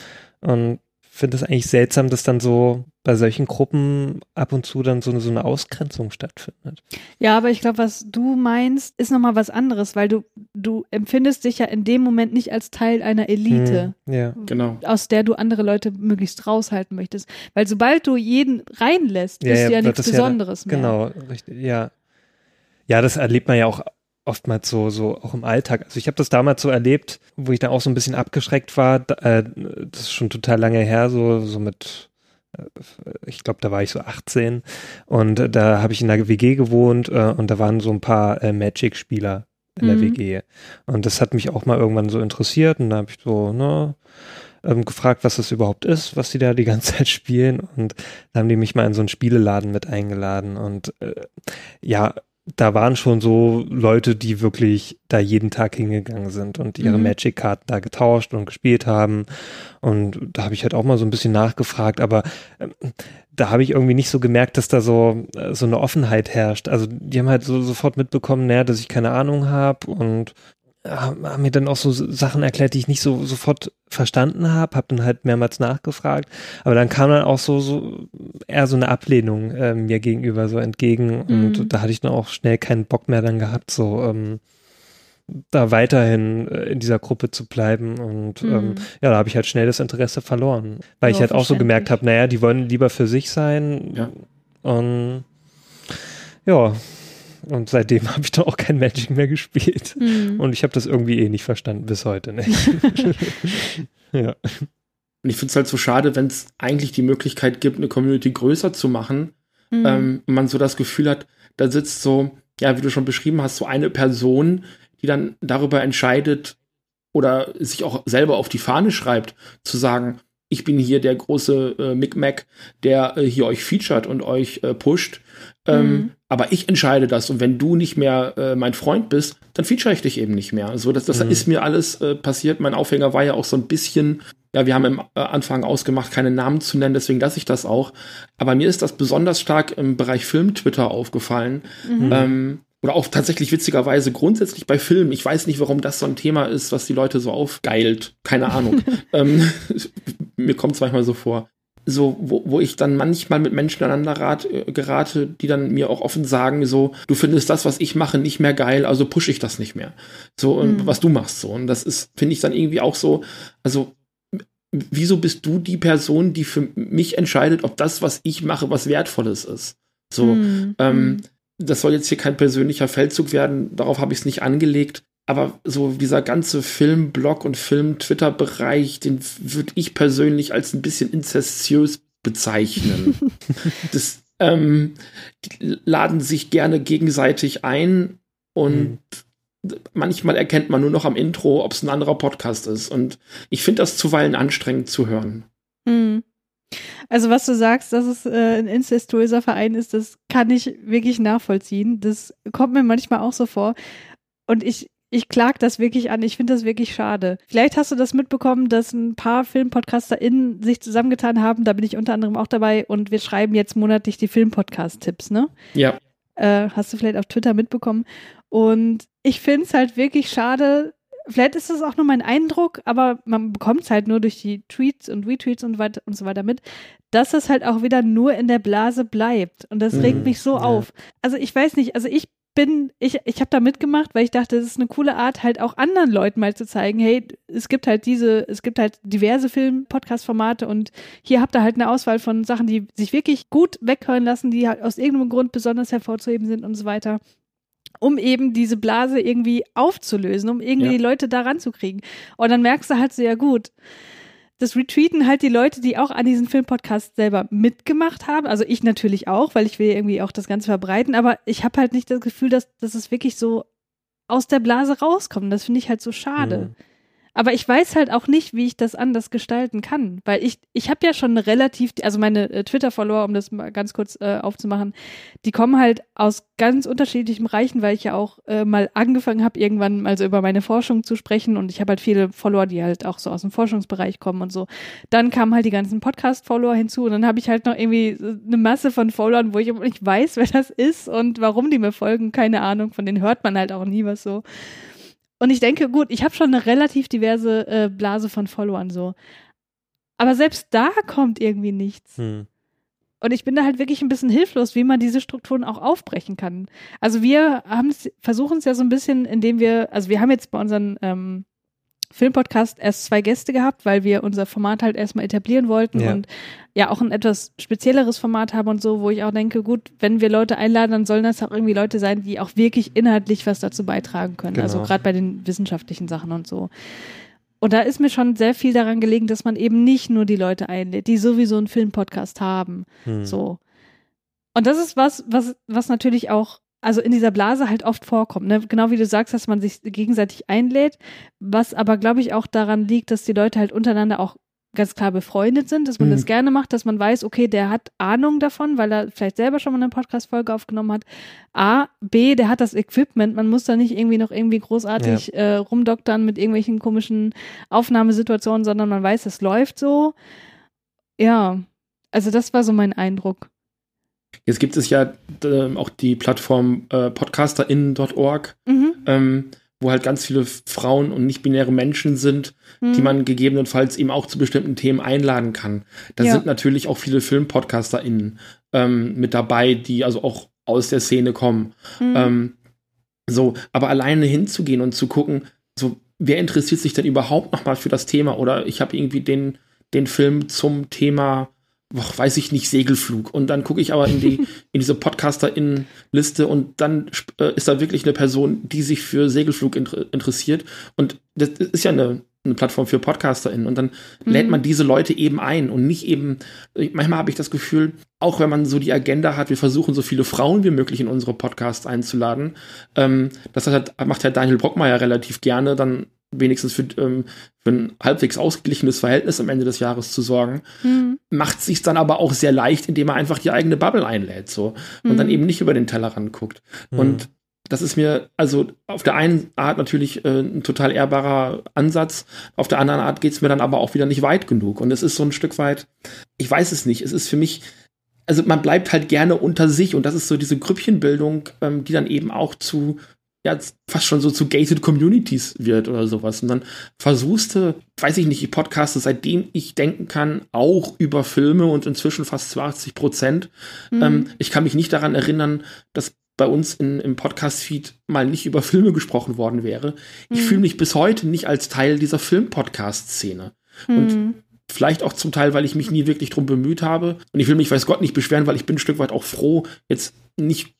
[SPEAKER 2] Und finde es eigentlich seltsam, dass dann so bei solchen Gruppen ab und zu dann so eine, so eine Ausgrenzung stattfindet.
[SPEAKER 1] Ja, aber ich glaube, was du meinst, ist nochmal was anderes, weil du, du empfindest dich ja in dem Moment nicht als Teil einer Elite,
[SPEAKER 2] Hm, ja.
[SPEAKER 3] Genau.
[SPEAKER 1] aus der du andere Leute möglichst raushalten möchtest. Weil sobald du jeden reinlässt,
[SPEAKER 2] Ja,
[SPEAKER 1] bist
[SPEAKER 2] ja,
[SPEAKER 1] du ja nichts
[SPEAKER 2] das ja-
[SPEAKER 1] Besonderes mehr.
[SPEAKER 2] Genau, richtig, ja. Ja, das erlebt man ja auch oftmals so, so auch im Alltag. Also ich habe das damals so erlebt, wo ich da auch so ein bisschen abgeschreckt war. Äh, das ist schon total lange her, so, so mit, äh, ich glaube, da war ich so 18 und äh, da habe ich in einer WG gewohnt und da waren so ein paar Magic-Spieler in der
[SPEAKER 1] Mhm.
[SPEAKER 2] WG. Und das hat mich auch mal irgendwann so interessiert und da habe ich so, ne, ähm, gefragt, was das überhaupt ist, was die da die ganze Zeit spielen. Und dann haben die mich mal in so einen Spieleladen mit eingeladen. Und äh, ja, da waren schon so Leute, die wirklich da jeden Tag hingegangen sind und ihre
[SPEAKER 1] Mhm.
[SPEAKER 2] Magic-Karten da getauscht und gespielt haben. Und da habe ich halt auch mal so ein bisschen nachgefragt, aber ähm, da habe ich irgendwie nicht so gemerkt, dass da so, äh, so eine Offenheit herrscht. Also die haben halt so sofort mitbekommen, naja, dass ich keine Ahnung habe und haben mir dann auch so Sachen erklärt, die ich nicht so sofort verstanden habe, habe dann halt mehrmals nachgefragt, aber dann kam dann auch so so eher so eine Ablehnung äh, mir gegenüber so entgegen. Und
[SPEAKER 1] Mhm.
[SPEAKER 2] da hatte ich dann auch schnell keinen Bock mehr dann gehabt, so ähm, da weiterhin äh, in dieser Gruppe zu bleiben. Und ähm,
[SPEAKER 1] Mhm.
[SPEAKER 2] ja, da habe ich halt schnell das Interesse verloren, weil
[SPEAKER 1] Ja,
[SPEAKER 2] ich halt auch so gemerkt habe, naja, die wollen lieber für sich sein.
[SPEAKER 3] Ja.
[SPEAKER 2] und ja, und seitdem *laughs* habe ich da auch kein Magic mehr gespielt.
[SPEAKER 1] Mhm.
[SPEAKER 2] Und ich habe das irgendwie eh nicht verstanden, bis heute nicht. *laughs* ja.
[SPEAKER 3] Und ich finde es halt so schade, wenn es eigentlich die Möglichkeit gibt, eine Community größer zu machen,
[SPEAKER 1] Mhm.
[SPEAKER 3] ähm, man so das Gefühl hat, da sitzt so, ja, wie du schon beschrieben hast, so eine Person, die dann darüber entscheidet oder sich auch selber auf die Fahne schreibt, zu sagen, ich bin hier der große äh, Micmac, der äh, hier euch featured und euch äh, pusht. Ähm,
[SPEAKER 1] Mhm.
[SPEAKER 3] Aber ich entscheide das und wenn du nicht mehr äh, mein Freund bist, dann feature ich dich eben nicht mehr. So, das, das
[SPEAKER 2] Mhm.
[SPEAKER 3] ist mir alles äh, passiert. Mein Aufhänger war ja auch so ein bisschen, ja, wir haben im äh, Anfang ausgemacht, keine Namen zu nennen, deswegen lasse ich das auch. Aber mir ist das besonders stark im Bereich Film-Twitter aufgefallen.
[SPEAKER 1] Mhm.
[SPEAKER 3] Ähm, oder auch tatsächlich witzigerweise grundsätzlich bei Filmen. Ich weiß nicht, warum das so ein Thema ist, was die Leute so aufgeilt. Keine Ahnung. *laughs* ähm, *laughs* mir kommt es manchmal so vor. So, wo, wo ich dann manchmal mit Menschen aneinander rat, äh, gerate, die dann mir auch offen sagen, so, du findest das, was ich mache, nicht mehr geil, also pushe ich das nicht mehr. So, und
[SPEAKER 1] Mhm.
[SPEAKER 3] was du machst, so. Und das ist, finde ich dann irgendwie auch so, also, wieso bist du die Person, die für mich entscheidet, ob das, was ich mache, was Wertvolles ist? So,
[SPEAKER 1] Mhm.
[SPEAKER 3] ähm, das soll jetzt hier kein persönlicher Feldzug werden, darauf habe ich es nicht angelegt. Aber so dieser ganze Film-Blog und Film-Twitter-Bereich, den würde ich persönlich als ein bisschen inzestiös bezeichnen. *laughs* das ähm, die laden sich gerne gegenseitig ein und manchmal erkennt man nur noch am Intro, ob es ein anderer Podcast ist. Und ich finde das zuweilen anstrengend zu hören.
[SPEAKER 1] Mhm. Also was du sagst, dass es äh, ein incestuöser Verein ist, das kann ich wirklich nachvollziehen. Das kommt mir manchmal auch so vor. Und ich, ich klag das wirklich an. Ich finde das wirklich schade. Vielleicht hast du das mitbekommen, dass ein paar FilmpodcasterInnen sich zusammengetan haben. Da bin ich unter anderem auch dabei. Und wir schreiben jetzt monatlich die Filmpodcast-Tipps, ne?
[SPEAKER 3] Ja,
[SPEAKER 1] Äh, hast du vielleicht auf Twitter mitbekommen. Und ich finde es halt wirklich schade. Vielleicht ist das auch nur mein Eindruck, aber man bekommt es halt nur durch die Tweets und Retweets und, weit und so weiter mit, dass es halt auch wieder nur in der Blase bleibt. Und das regt
[SPEAKER 3] Mhm,
[SPEAKER 1] mich so
[SPEAKER 2] ja.
[SPEAKER 1] auf. Also ich weiß nicht, also ich bin, ich, ich habe da mitgemacht, weil ich dachte, das ist eine coole Art, halt auch anderen Leuten mal zu zeigen, hey, es gibt halt diese, es gibt halt diverse Film-Podcast-Formate und hier habt ihr halt eine Auswahl von Sachen, die sich wirklich gut weghören lassen, die halt aus irgendeinem Grund besonders hervorzuheben sind und so weiter. Um eben diese Blase irgendwie aufzulösen, um irgendwie
[SPEAKER 3] Ja.
[SPEAKER 1] die Leute da ranzukriegen. Und dann merkst du halt so, ja gut, das retweeten halt die Leute, die auch an diesen Filmpodcast selber mitgemacht haben. Also ich natürlich auch, weil ich will irgendwie auch das Ganze verbreiten, aber ich habe halt nicht das Gefühl, dass, dass es wirklich so aus der Blase rauskommt. Das finde ich halt so schade.
[SPEAKER 2] Mhm.
[SPEAKER 1] Aber ich weiß halt auch nicht, wie ich das anders gestalten kann, weil ich ich habe ja schon relativ, also meine äh, Twitter-Follower, um das mal ganz kurz äh, aufzumachen, die kommen halt aus ganz unterschiedlichen Bereichen, weil ich ja auch äh, mal angefangen habe, irgendwann mal so über meine Forschung zu sprechen und ich habe halt viele Follower, die halt auch so aus dem Forschungsbereich kommen und so. Dann kamen halt die ganzen Podcast-Follower hinzu und dann habe ich halt noch irgendwie so eine Masse von Followern, wo ich nicht weiß, wer das ist und warum die mir folgen, keine Ahnung, von denen hört man halt auch nie was so. Und ich denke, gut, ich habe schon eine relativ diverse äh, Blase von Followern so. Aber selbst da kommt irgendwie nichts.
[SPEAKER 2] Hm.
[SPEAKER 1] Und ich bin da halt wirklich ein bisschen hilflos, wie man diese Strukturen auch aufbrechen kann. Also wir haben versuchen es ja so ein bisschen, indem wir, also wir haben jetzt bei unseren ähm, Filmpodcast erst zwei Gäste gehabt, weil wir unser Format halt erstmal etablieren wollten
[SPEAKER 2] Ja.
[SPEAKER 1] und ja auch ein etwas spezielleres Format haben und so, wo ich auch denke, gut, wenn wir Leute einladen, dann sollen das auch irgendwie Leute sein, die auch wirklich inhaltlich was dazu beitragen können.
[SPEAKER 2] Genau.
[SPEAKER 1] Also gerade bei den wissenschaftlichen Sachen und so. Und da ist mir schon sehr viel daran gelegen, dass man eben nicht nur die Leute einlädt, die sowieso einen Filmpodcast haben.
[SPEAKER 2] Hm.
[SPEAKER 1] So. Und das ist was, was, was natürlich auch, also in dieser Blase halt oft vorkommt. Ne? Genau wie du sagst, dass man sich gegenseitig einlädt, was aber, glaube ich, auch daran liegt, dass die Leute halt untereinander auch ganz klar befreundet sind, dass man
[SPEAKER 3] Mhm.
[SPEAKER 1] das gerne macht, dass man weiß, okay, der hat Ahnung davon, weil er vielleicht selber schon mal eine Podcast-Folge aufgenommen hat. A, B, der hat das Equipment, man muss da nicht irgendwie noch irgendwie großartig äh, rumdoktern mit irgendwelchen komischen Aufnahmesituationen, sondern man weiß, es läuft so. Ja, also das war so mein Eindruck.
[SPEAKER 3] Jetzt gibt es ja äh, auch die Plattform äh, podcasterinnen.org,
[SPEAKER 1] Mhm.
[SPEAKER 3] ähm, wo halt ganz viele Frauen und nicht-binäre Menschen sind,
[SPEAKER 1] Mhm.
[SPEAKER 3] die man gegebenenfalls eben auch zu bestimmten Themen einladen kann. Da
[SPEAKER 1] Ja.
[SPEAKER 3] sind natürlich auch viele FilmpodcasterInnen ähm, mit dabei, die also auch aus der Szene kommen.
[SPEAKER 1] Mhm.
[SPEAKER 3] Ähm, so, aber alleine hinzugehen und zu gucken, so, wer interessiert sich denn überhaupt noch mal für das Thema? Oder ich habe irgendwie den, den Film zum Thema, boah, weiß ich nicht, Segelflug. Und dann gucke ich aber in die, *laughs* in diese PodcasterInnen-Liste und dann äh, ist da wirklich eine Person, die sich für Segelflug inter interessiert. Und das ist ja eine, eine Plattform für PodcasterInnen. Und dann lädt
[SPEAKER 1] Mhm.
[SPEAKER 3] man diese Leute eben ein und nicht eben, manchmal habe ich das Gefühl, auch wenn man so die Agenda hat, wir versuchen so viele Frauen wie möglich in unsere Podcasts einzuladen. Ähm, das hat, macht Herr Daniel Brockmeier relativ gerne, dann wenigstens für, ähm, für ein halbwegs ausgeglichenes Verhältnis am Ende des Jahres zu sorgen.
[SPEAKER 1] Mhm.
[SPEAKER 3] Macht sich dann aber auch sehr leicht, indem er einfach die eigene Bubble einlädt, so. Und dann
[SPEAKER 1] Mhm.
[SPEAKER 3] eben nicht über den Tellerrand guckt. Und das ist mir also auf der einen Art natürlich äh, ein total ehrbarer Ansatz, auf der anderen Art geht es mir dann aber auch wieder nicht weit genug. Und es ist so ein Stück weit, ich weiß es nicht, es ist für mich, also man bleibt halt gerne unter sich und das ist so diese Grüppchenbildung, ähm, die dann eben auch zu, ja, fast schon so zu gated Communities wird oder sowas. Und dann versuchst du, weiß ich nicht, ich podcaste seitdem ich denken kann, auch über Filme und inzwischen fast zu 80 Prozent.
[SPEAKER 1] Mhm.
[SPEAKER 3] Ähm, ich kann mich nicht daran erinnern, dass bei uns in, im Podcast-Feed mal nicht über Filme gesprochen worden wäre. Ich
[SPEAKER 1] Mhm.
[SPEAKER 3] fühle mich bis heute nicht als Teil dieser Film-Podcast-Szene. Und
[SPEAKER 1] Mhm.
[SPEAKER 3] vielleicht auch zum Teil, weil ich mich nie wirklich drum bemüht habe. Und ich will mich, weiß Gott, nicht beschweren, weil ich bin ein Stück weit auch froh, jetzt nicht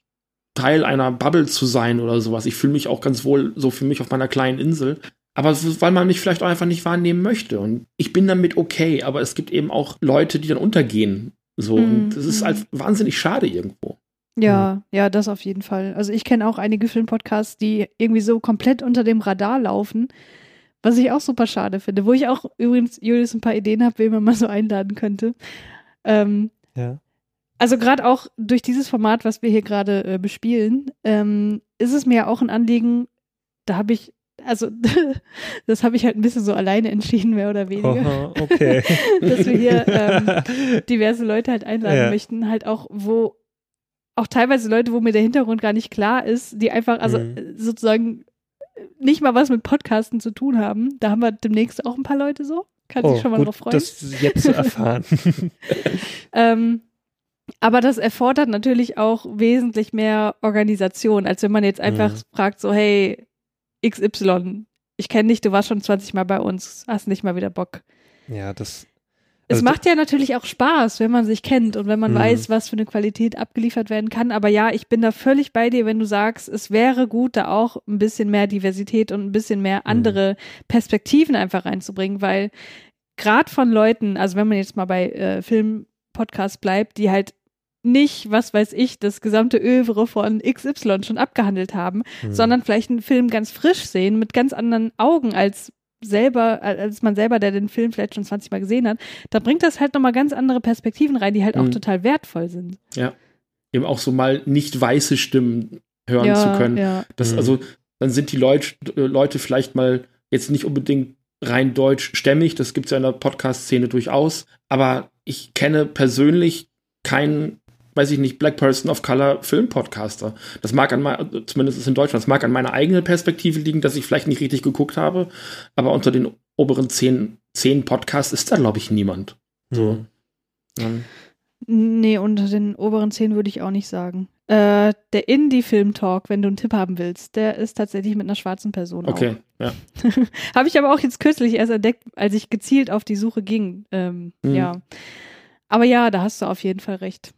[SPEAKER 3] Teil einer Bubble zu sein oder sowas. Ich fühle mich auch ganz wohl so für mich auf meiner kleinen Insel. Aber weil man mich vielleicht auch einfach nicht wahrnehmen möchte. Und ich bin damit okay, aber es gibt eben auch Leute, die dann untergehen. So.
[SPEAKER 1] Mhm.
[SPEAKER 3] Und das ist
[SPEAKER 1] Mhm.
[SPEAKER 3] halt wahnsinnig schade irgendwo.
[SPEAKER 1] Ja, ja, das auf jeden Fall. Also ich kenne auch einige Filmpodcasts, die irgendwie so komplett unter dem Radar laufen, was ich auch super schade finde. Wo ich auch übrigens, Julius, ein paar Ideen habe, wen man mal so einladen könnte. Ähm,
[SPEAKER 2] Ja.
[SPEAKER 1] Also gerade auch durch dieses Format, was wir hier gerade äh, bespielen, ähm, ist es mir auch ein Anliegen, da habe ich, also *laughs* das habe ich halt ein bisschen so alleine entschieden, mehr oder weniger
[SPEAKER 2] Aha, okay. *laughs*
[SPEAKER 1] dass wir hier ähm, *laughs* diverse Leute halt einladen
[SPEAKER 2] Ja.
[SPEAKER 1] möchten, halt auch, wo auch teilweise Leute, wo mir der Hintergrund gar nicht klar ist, die einfach, also
[SPEAKER 2] Mhm.
[SPEAKER 1] sozusagen nicht mal was mit Podcasten zu tun haben. Da haben wir demnächst auch ein paar Leute so. Kann sich schon mal
[SPEAKER 2] gut,
[SPEAKER 1] drauf freuen.
[SPEAKER 2] das jetzt zu erfahren.
[SPEAKER 1] Ähm, aber das erfordert natürlich auch wesentlich mehr Organisation, als wenn man jetzt einfach
[SPEAKER 2] Mhm.
[SPEAKER 1] fragt, so, hey, XY, ich kenne dich, du warst schon 20 Mal bei uns, hast nicht mal wieder Bock.
[SPEAKER 2] ja, das.
[SPEAKER 1] Es
[SPEAKER 2] also
[SPEAKER 1] macht ja natürlich auch Spaß, wenn man sich kennt und wenn man
[SPEAKER 2] Mhm.
[SPEAKER 1] weiß, was für eine Qualität abgeliefert werden kann. Aber ja, ich bin da völlig bei dir, wenn du sagst, es wäre gut, da auch ein bisschen mehr Diversität und ein bisschen mehr andere Perspektiven einfach reinzubringen, weil gerade von Leuten, also wenn man jetzt mal bei äh, Filmpodcasts bleibt, die halt nicht, was weiß ich, das gesamte Övre von XY schon abgehandelt haben,
[SPEAKER 2] hm.
[SPEAKER 1] sondern vielleicht einen Film ganz frisch sehen, mit ganz anderen Augen als selber, als man selber, der den Film vielleicht schon 20 Mal gesehen hat, da bringt das halt nochmal ganz andere Perspektiven rein, die halt auch
[SPEAKER 3] Mhm.
[SPEAKER 1] total wertvoll sind.
[SPEAKER 3] Eben auch so mal nicht weiße Stimmen hören zu können.
[SPEAKER 1] Ja,
[SPEAKER 3] Das,
[SPEAKER 2] Mhm.
[SPEAKER 3] also, dann sind die Leut, Leute vielleicht mal jetzt nicht unbedingt rein deutschstämmig, das gibt es ja in der Podcast-Szene durchaus, aber ich kenne persönlich keinen, weiß ich nicht, Black Person of Color Filmpodcaster. Das mag an meiner, zumindest in Deutschland, das mag an meiner eigenen Perspektive liegen, dass ich vielleicht nicht richtig geguckt habe, aber unter den oberen zehn zehn Podcasts ist da, glaube ich, niemand. So.
[SPEAKER 2] Mhm.
[SPEAKER 3] Ähm,
[SPEAKER 1] Nee, unter den oberen zehn würde ich auch nicht sagen. Äh, der Indie-Film-Talk, wenn du einen Tipp haben willst, der ist tatsächlich mit einer schwarzen Person.
[SPEAKER 3] okay, ja. *laughs*
[SPEAKER 1] Habe ich aber auch jetzt kürzlich erst entdeckt, als ich gezielt auf die Suche ging. Ähm,
[SPEAKER 3] Mhm.
[SPEAKER 1] Ja. Aber ja, da hast du auf jeden Fall recht.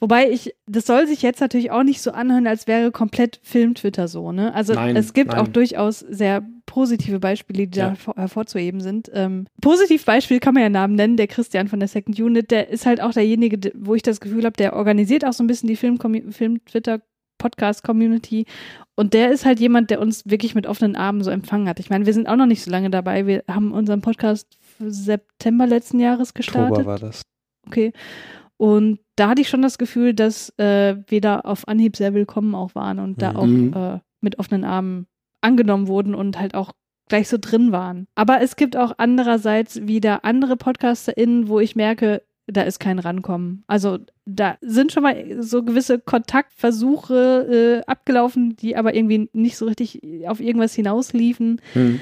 [SPEAKER 1] Wobei ich, das soll sich jetzt natürlich auch nicht so anhören, als wäre komplett Film-Twitter so, ne? Also
[SPEAKER 3] Nein,
[SPEAKER 1] es gibt
[SPEAKER 3] nein.
[SPEAKER 1] auch durchaus sehr positive Beispiele, die
[SPEAKER 3] Ja.
[SPEAKER 1] da hervor- hervorzuheben sind. Ähm, Positivbeispiel kann man ja Namen nennen, der Christian von der Second Unit, der ist halt auch derjenige, de- wo ich das Gefühl habe, der organisiert auch so ein bisschen die Film-Twitter-Podcast-Community. Und der ist halt jemand, der uns wirklich mit offenen Armen so empfangen hat. Ich meine, wir sind auch noch nicht so lange dabei. Wir haben unseren Podcast September letzten Jahres gestartet.
[SPEAKER 2] Oktober war das.
[SPEAKER 1] Okay. Und da hatte ich schon das Gefühl, dass äh, wir da auf Anhieb sehr willkommen auch waren und da
[SPEAKER 3] Mhm.
[SPEAKER 1] auch äh, mit offenen Armen angenommen wurden und halt auch gleich so drin waren. Aber es gibt auch andererseits wieder andere PodcasterInnen, wo ich merke, da ist kein Rankommen. Also da sind schon mal so gewisse Kontaktversuche äh, abgelaufen, die aber irgendwie nicht so richtig auf irgendwas hinausliefen.
[SPEAKER 3] Hm.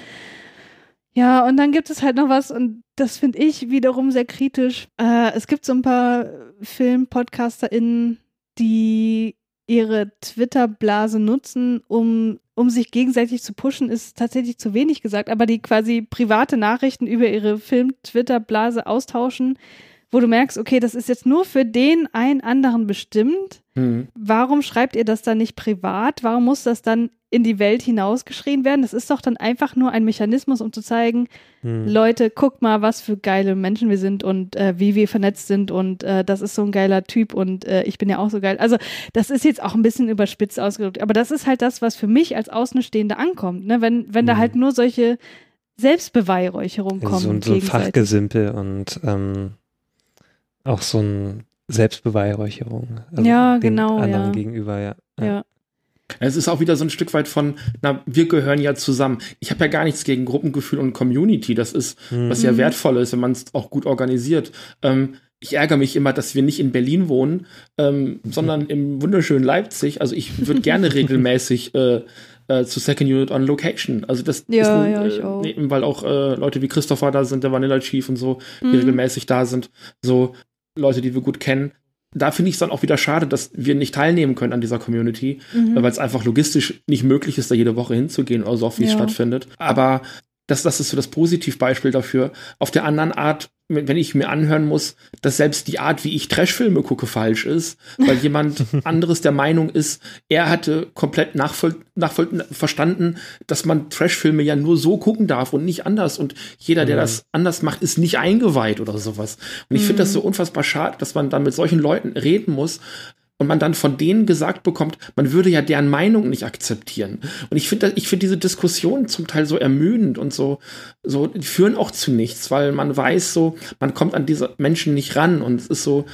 [SPEAKER 1] Ja, und dann gibt es halt noch was, und das finde ich wiederum sehr kritisch. Äh, es gibt so ein paar Film-PodcasterInnen, die ihre Twitter-Blase nutzen, um, um sich gegenseitig zu pushen, ist tatsächlich zu wenig gesagt, aber die quasi private Nachrichten über ihre Film-Twitter-Blase austauschen, wo du merkst, okay, das ist jetzt nur für den einen anderen bestimmt
[SPEAKER 3] Hm.
[SPEAKER 1] warum schreibt ihr das dann nicht privat? Warum muss das dann in die Welt hinausgeschrien werden? Das ist doch dann einfach nur ein Mechanismus, um zu zeigen,
[SPEAKER 2] Hm.
[SPEAKER 1] Leute, guckt mal, was für geile Menschen wir sind und äh, wie wir vernetzt sind und äh, das ist so ein geiler Typ und äh, ich bin ja auch so geil. Also das ist jetzt auch ein bisschen überspitzt ausgedrückt, aber das ist halt das, was für mich als Außenstehende ankommt, ne? wenn, wenn da
[SPEAKER 2] Mhm.
[SPEAKER 1] halt nur solche Selbstbeweihräucherungen kommen.
[SPEAKER 2] so, ein- so ein. Fachgesimpel und ähm, auch so ein Selbstbeweihräucherung. Also
[SPEAKER 1] Ja, genau,
[SPEAKER 2] anderen
[SPEAKER 1] ja.
[SPEAKER 2] gegenüber, ja.
[SPEAKER 1] Ja.
[SPEAKER 3] Es ist auch wieder so ein Stück weit von, na, wir gehören ja zusammen. Ich habe ja gar nichts gegen Gruppengefühl und Community. Das ist, was ja
[SPEAKER 1] Mhm.
[SPEAKER 3] wertvoll ist, wenn man es auch gut organisiert. Ähm, ich ärgere mich immer, dass wir nicht in Berlin wohnen, ähm, sondern im wunderschönen Leipzig. Also ich würde gerne *laughs* regelmäßig äh, äh, zu Second Unit on Location. Also das
[SPEAKER 1] Ja,
[SPEAKER 3] ist ein,
[SPEAKER 1] ja, ich
[SPEAKER 3] äh,
[SPEAKER 1] auch.
[SPEAKER 3] nee, weil auch äh, Leute wie Christopher da sind, der Vanilla Chief und so, die
[SPEAKER 1] Mhm.
[SPEAKER 3] regelmäßig da sind. So Leute, die wir gut kennen. Da finde ich es dann auch wieder schade, dass wir nicht teilnehmen können an dieser Community,
[SPEAKER 1] Mhm.
[SPEAKER 3] weil es einfach logistisch nicht möglich ist, da jede Woche hinzugehen oder so oft, wie es
[SPEAKER 1] Ja.
[SPEAKER 3] stattfindet. Aber das, das ist so das Positivbeispiel dafür. Auf der anderen Art, wenn ich mir anhören muss, dass selbst die Art, wie ich Trashfilme gucke, falsch ist, weil *laughs* jemand anderes der Meinung ist, er hatte komplett nachvoll, nachvoll, verstanden, dass man Trashfilme ja nur so gucken darf und nicht anders. Und jeder, der
[SPEAKER 2] Mhm.
[SPEAKER 3] das anders macht, ist nicht eingeweiht oder sowas. Und ich finde das so unfassbar schade, dass man dann mit solchen Leuten reden muss, und man dann von denen gesagt bekommt, man würde ja deren Meinung nicht akzeptieren. Und ich finde, ich finde diese Diskussionen zum Teil so ermüdend und so, so, die führen auch zu nichts, weil man weiß so, man kommt an diese Menschen nicht ran und es ist so,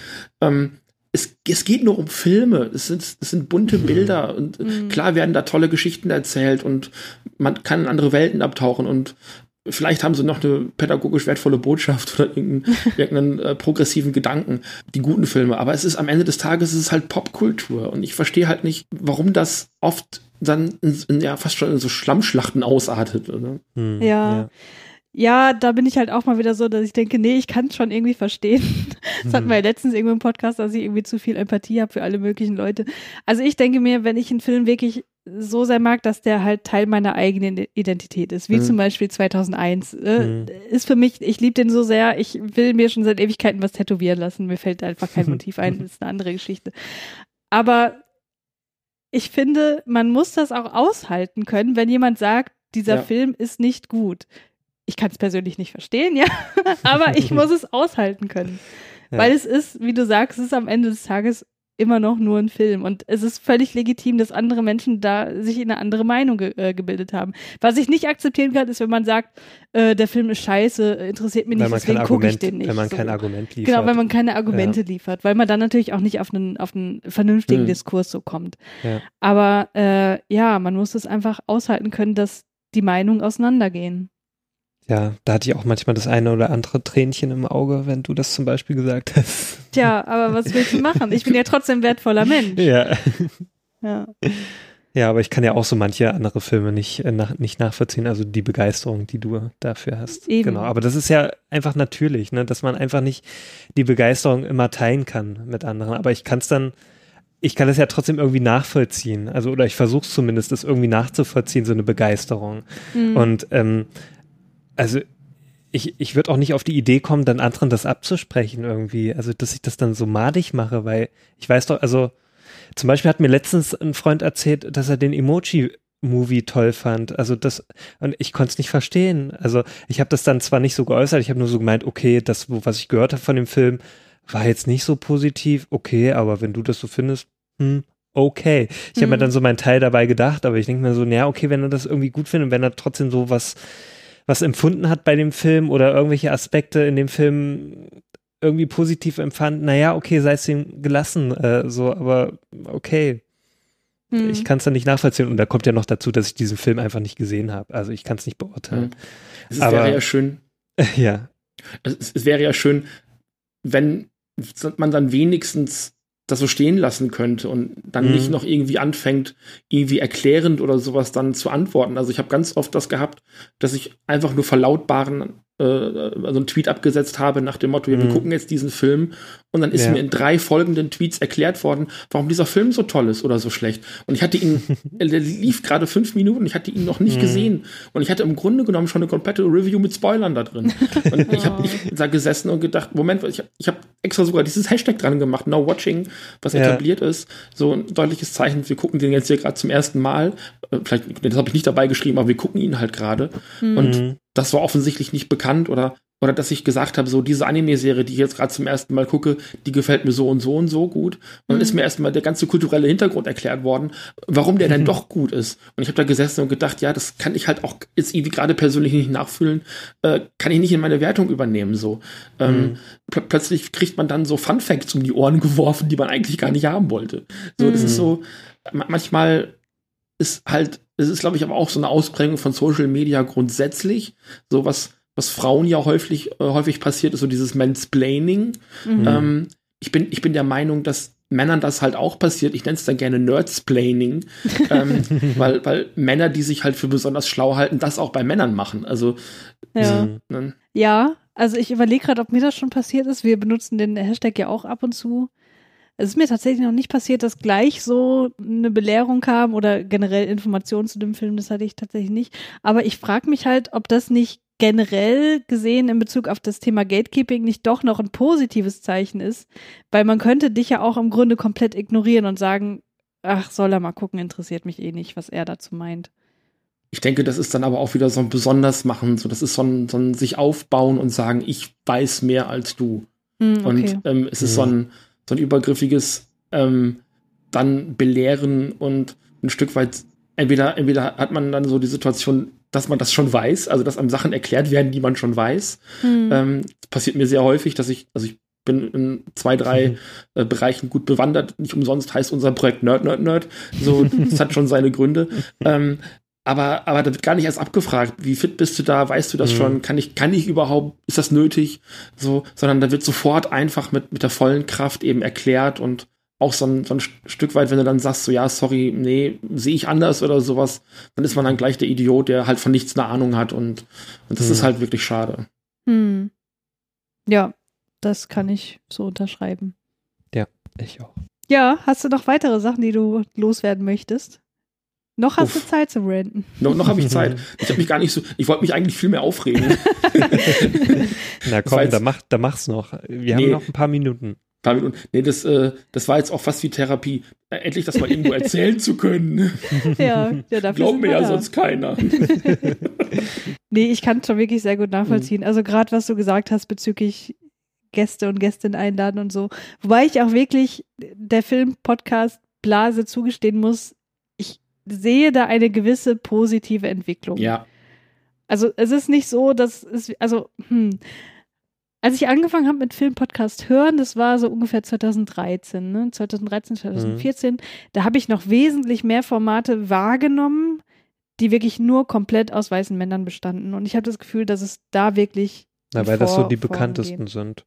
[SPEAKER 3] ähm, es, es geht nur um Filme, es sind, es sind bunte Bilder und
[SPEAKER 1] Mhm.
[SPEAKER 3] klar werden da tolle Geschichten erzählt und man kann in andere Welten abtauchen und vielleicht haben sie noch eine pädagogisch wertvolle Botschaft oder irgendeinen, *laughs* irgendeinen äh, progressiven Gedanken, die guten Filme. Aber es ist am Ende des Tages es ist halt Popkultur und ich verstehe halt nicht, warum das oft dann in, in, ja fast schon in so Schlammschlachten ausartet. Oder?
[SPEAKER 2] Hm,
[SPEAKER 1] Ja. Ja, da bin ich halt auch mal wieder so, dass ich denke, nee, ich kann es schon irgendwie verstehen. *laughs* Das hatten wir ja letztens irgendwo im Podcast, dass ich irgendwie zu viel Empathie habe für alle möglichen Leute. Also ich denke mir, wenn ich einen Film wirklich so sehr mag, dass der halt Teil meiner eigenen Identität ist, wie
[SPEAKER 3] Mhm.
[SPEAKER 1] zum Beispiel 2001, äh,
[SPEAKER 2] Mhm.
[SPEAKER 1] ist für mich, ich liebe den so sehr, ich will mir schon seit Ewigkeiten was tätowieren lassen. Mir fällt einfach kein *laughs* Motiv ein, das ist eine andere Geschichte. Aber ich finde, man muss das auch aushalten können, wenn jemand sagt, dieser
[SPEAKER 3] Ja.
[SPEAKER 1] Film ist nicht gut. Ich kann es persönlich nicht verstehen, ja, *laughs* aber ich muss es aushalten können.
[SPEAKER 2] Ja.
[SPEAKER 1] Weil es ist, wie du sagst, es ist am Ende des Tages immer noch nur ein Film. Und es ist völlig legitim, dass andere Menschen da sich eine andere Meinung ge äh, gebildet haben. Was ich nicht akzeptieren kann, ist, wenn man sagt, äh, der Film ist scheiße, interessiert mich nicht, deswegen gucke ich den nicht.
[SPEAKER 2] wenn man
[SPEAKER 1] so.
[SPEAKER 2] kein Argument liefert.
[SPEAKER 1] Genau, wenn man keine Argumente liefert, weil man dann natürlich auch nicht auf einen, auf einen vernünftigen
[SPEAKER 3] Hm.
[SPEAKER 1] Diskurs so kommt.
[SPEAKER 2] Ja.
[SPEAKER 1] Aber äh, ja, man muss es einfach aushalten können, dass die Meinungen auseinandergehen.
[SPEAKER 2] Ja, da hatte ich auch manchmal das eine oder andere Tränchen im Auge, wenn du das zum Beispiel gesagt hast.
[SPEAKER 1] Tja, aber was willst du machen? Ich bin ja trotzdem ein wertvoller Mensch.
[SPEAKER 2] Ja.
[SPEAKER 1] Ja.
[SPEAKER 2] Ja, aber ich kann ja auch so manche andere Filme nicht, äh, nach, nicht nachvollziehen, also die Begeisterung, die du dafür hast.
[SPEAKER 1] Eben.
[SPEAKER 2] Genau, aber das ist ja einfach natürlich, ne, dass man einfach nicht die Begeisterung immer teilen kann mit anderen. Aber ich kann es dann, ich kann es ja trotzdem irgendwie nachvollziehen. Also, oder ich versuche es zumindest, das irgendwie nachzuvollziehen, so eine Begeisterung.
[SPEAKER 1] Mhm.
[SPEAKER 2] Und ähm, also ich, ich würde auch nicht auf die Idee kommen, dann anderen das abzusprechen irgendwie. Also, dass ich das dann so madig mache, weil ich weiß doch, also zum Beispiel hat mir letztens ein Freund erzählt, dass er den Emoji Movie toll fand. Also das, und ich konnte es nicht verstehen. Also ich habe das dann zwar nicht so geäußert, ich habe nur so gemeint, okay, das, was ich gehört habe von dem Film, war jetzt nicht so positiv, okay, aber wenn du das so findest, hm, okay. Ich habe mir
[SPEAKER 1] Mhm.
[SPEAKER 2] dann so meinen Teil dabei gedacht, aber ich denke mir so, naja, okay, wenn er das irgendwie gut findet, wenn er trotzdem so was, was empfunden hat bei dem Film oder irgendwelche Aspekte in dem Film irgendwie positiv empfand, naja, okay, sei es ihm gelassen, äh, so, aber okay,
[SPEAKER 1] Mhm.
[SPEAKER 2] ich kann es dann nicht nachvollziehen und da kommt ja noch dazu, dass ich diesen Film einfach nicht gesehen habe, also ich kann es nicht beurteilen.
[SPEAKER 3] Es
[SPEAKER 2] Aber-
[SPEAKER 3] wäre ja schön, *laughs*
[SPEAKER 2] Ja,
[SPEAKER 3] es, es wäre ja schön, wenn man dann wenigstens das so stehen lassen könnte und dann
[SPEAKER 2] Mhm.
[SPEAKER 3] nicht noch irgendwie anfängt, irgendwie erklärend oder sowas dann zu antworten. Also ich habe ganz oft das gehabt, dass ich einfach nur verlautbaren, äh, also einen Tweet abgesetzt habe nach dem Motto, ja, wir
[SPEAKER 2] Mhm.
[SPEAKER 3] gucken jetzt diesen Film und dann ist
[SPEAKER 2] Ja.
[SPEAKER 3] mir in drei folgenden Tweets erklärt worden, warum dieser Film so toll ist oder so schlecht. Und ich hatte ihn, *laughs* der lief gerade fünf Minuten, ich hatte ihn noch nicht
[SPEAKER 2] Mhm.
[SPEAKER 3] gesehen und ich hatte im Grunde genommen schon eine komplette Review mit Spoilern da drin. Und ich habe *laughs* da gesessen und gedacht, Moment, ich habe ich hab extra sogar dieses Hashtag dran gemacht, Now Watching, was
[SPEAKER 2] Ja.
[SPEAKER 3] etabliert ist. So ein deutliches Zeichen, wir gucken den jetzt hier gerade zum ersten Mal. Äh, Vielleicht, das habe ich nicht dabei geschrieben, aber wir gucken ihn halt gerade. Und
[SPEAKER 2] Mhm.
[SPEAKER 3] Das war offensichtlich nicht bekannt oder oder dass ich gesagt habe, so diese Anime-Serie, die ich jetzt gerade zum ersten Mal gucke, die gefällt mir so und so und so gut. Und dann
[SPEAKER 1] Mhm.
[SPEAKER 3] ist mir erstmal der ganze kulturelle Hintergrund erklärt worden, warum der denn doch gut ist. Und ich habe da gesessen und gedacht, ja, das kann ich halt auch jetzt irgendwie gerade persönlich nicht nachfühlen, äh, kann ich nicht in meine Wertung übernehmen. So ähm,
[SPEAKER 2] Mhm.
[SPEAKER 3] pl plötzlich kriegt man dann so Fun Facts um die Ohren geworfen, die man eigentlich gar nicht haben wollte. So, das
[SPEAKER 1] Mhm.
[SPEAKER 3] ist so ma- manchmal ist halt, es ist, glaube ich, aber auch so eine Ausprägung von Social Media grundsätzlich. So was, was Frauen ja häufig, äh, häufig passiert, ist so dieses Mansplaining.
[SPEAKER 1] Mhm.
[SPEAKER 3] Ähm, ich, bin, ich bin der Meinung, dass Männern das halt auch passiert. Ich nenne es dann gerne Nerdsplaining, *laughs* ähm, weil, weil Männer, die sich halt für besonders schlau halten, das auch bei Männern machen. Also,
[SPEAKER 1] ja.
[SPEAKER 2] Mhm.
[SPEAKER 3] ne?
[SPEAKER 1] ja, also ich überlege gerade, ob mir das schon passiert ist. Wir benutzen den Hashtag ja auch ab und zu. Es ist mir tatsächlich noch nicht passiert, dass gleich so eine Belehrung kam oder generell Informationen zu dem Film. Das hatte ich tatsächlich nicht. Aber ich frage mich halt, ob das nicht generell gesehen in Bezug auf das Thema Gatekeeping nicht doch noch ein positives Zeichen ist, weil man könnte dich ja auch im Grunde komplett ignorieren und sagen, ach, soll er mal gucken, interessiert mich eh nicht, was er dazu meint.
[SPEAKER 3] ich denke, das ist dann aber auch wieder so ein Besondersmachen. So, das ist so ein, so ein sich aufbauen und sagen, ich weiß mehr als du.
[SPEAKER 1] Hm, okay.
[SPEAKER 3] Und ähm, es ist so, ein, so ein übergriffiges ähm, dann belehren und ein Stück weit, entweder, entweder hat man dann so die Situation, dass man das schon weiß, also dass einem Sachen erklärt werden, die man schon weiß.
[SPEAKER 1] Hm.
[SPEAKER 3] Ähm, das passiert mir sehr häufig, dass ich, also ich bin in zwei, drei
[SPEAKER 2] Mhm.
[SPEAKER 3] äh, Bereichen gut bewandert. Nicht umsonst heißt unser Projekt Nerd, Nerd, Nerd. So, das hat schon seine Gründe. *laughs* Ähm, aber, aber da wird gar nicht erst abgefragt, wie fit bist du da, weißt du das
[SPEAKER 2] Mhm.
[SPEAKER 3] schon, kann ich, kann ich überhaupt, ist das nötig? So, sondern da wird sofort einfach mit, mit der vollen Kraft eben erklärt und auch so ein, so ein Stück weit, wenn du dann sagst, so ja, sorry, nee, sehe ich anders oder sowas, dann ist man dann gleich der Idiot, der halt von nichts eine Ahnung hat und, und das
[SPEAKER 2] Mhm.
[SPEAKER 3] ist halt wirklich schade.
[SPEAKER 1] Hm. Ja, das kann ich so unterschreiben.
[SPEAKER 2] ich auch.
[SPEAKER 1] Ja, hast du noch weitere Sachen, die du loswerden möchtest? Noch hast
[SPEAKER 3] Uff.
[SPEAKER 1] du Zeit zum Ranten.
[SPEAKER 3] Noch, noch habe ich Zeit. *laughs* Ich habe mich gar nicht so, ich wollte mich eigentlich viel mehr aufregen. *laughs*
[SPEAKER 2] Na komm,
[SPEAKER 3] jetzt-
[SPEAKER 2] da, mach, da mach's noch. Wir
[SPEAKER 3] Nee.
[SPEAKER 2] haben noch ein paar Minuten.
[SPEAKER 3] paar Minuten. Nee, das, äh, das war jetzt auch fast wie Therapie. Äh, endlich das mal irgendwo erzählen zu können. *laughs*
[SPEAKER 1] ja, ja, dafür
[SPEAKER 3] Glaubt mir
[SPEAKER 1] wir
[SPEAKER 3] ja
[SPEAKER 1] da.
[SPEAKER 3] sonst keiner.
[SPEAKER 1] Nee, ich kann es schon wirklich sehr gut nachvollziehen.
[SPEAKER 3] Mhm.
[SPEAKER 1] Also gerade was du gesagt hast bezüglich Gäste und Gästinnen einladen und so. Wobei ich auch wirklich der Film-Podcast Blase zugestehen muss, sehe da eine gewisse positive Entwicklung.
[SPEAKER 3] ja.
[SPEAKER 1] Also es ist nicht so, dass es, also, hm. Als ich angefangen habe mit Filmpodcast hören, das war so ungefähr 2013, ne? 2013, 2014, da habe ich noch wesentlich mehr Formate wahrgenommen, die wirklich nur komplett aus weißen Männern bestanden. Und ich habe das Gefühl, dass es da wirklich
[SPEAKER 2] Na, weil das so
[SPEAKER 1] vor-
[SPEAKER 2] die bekanntesten sind.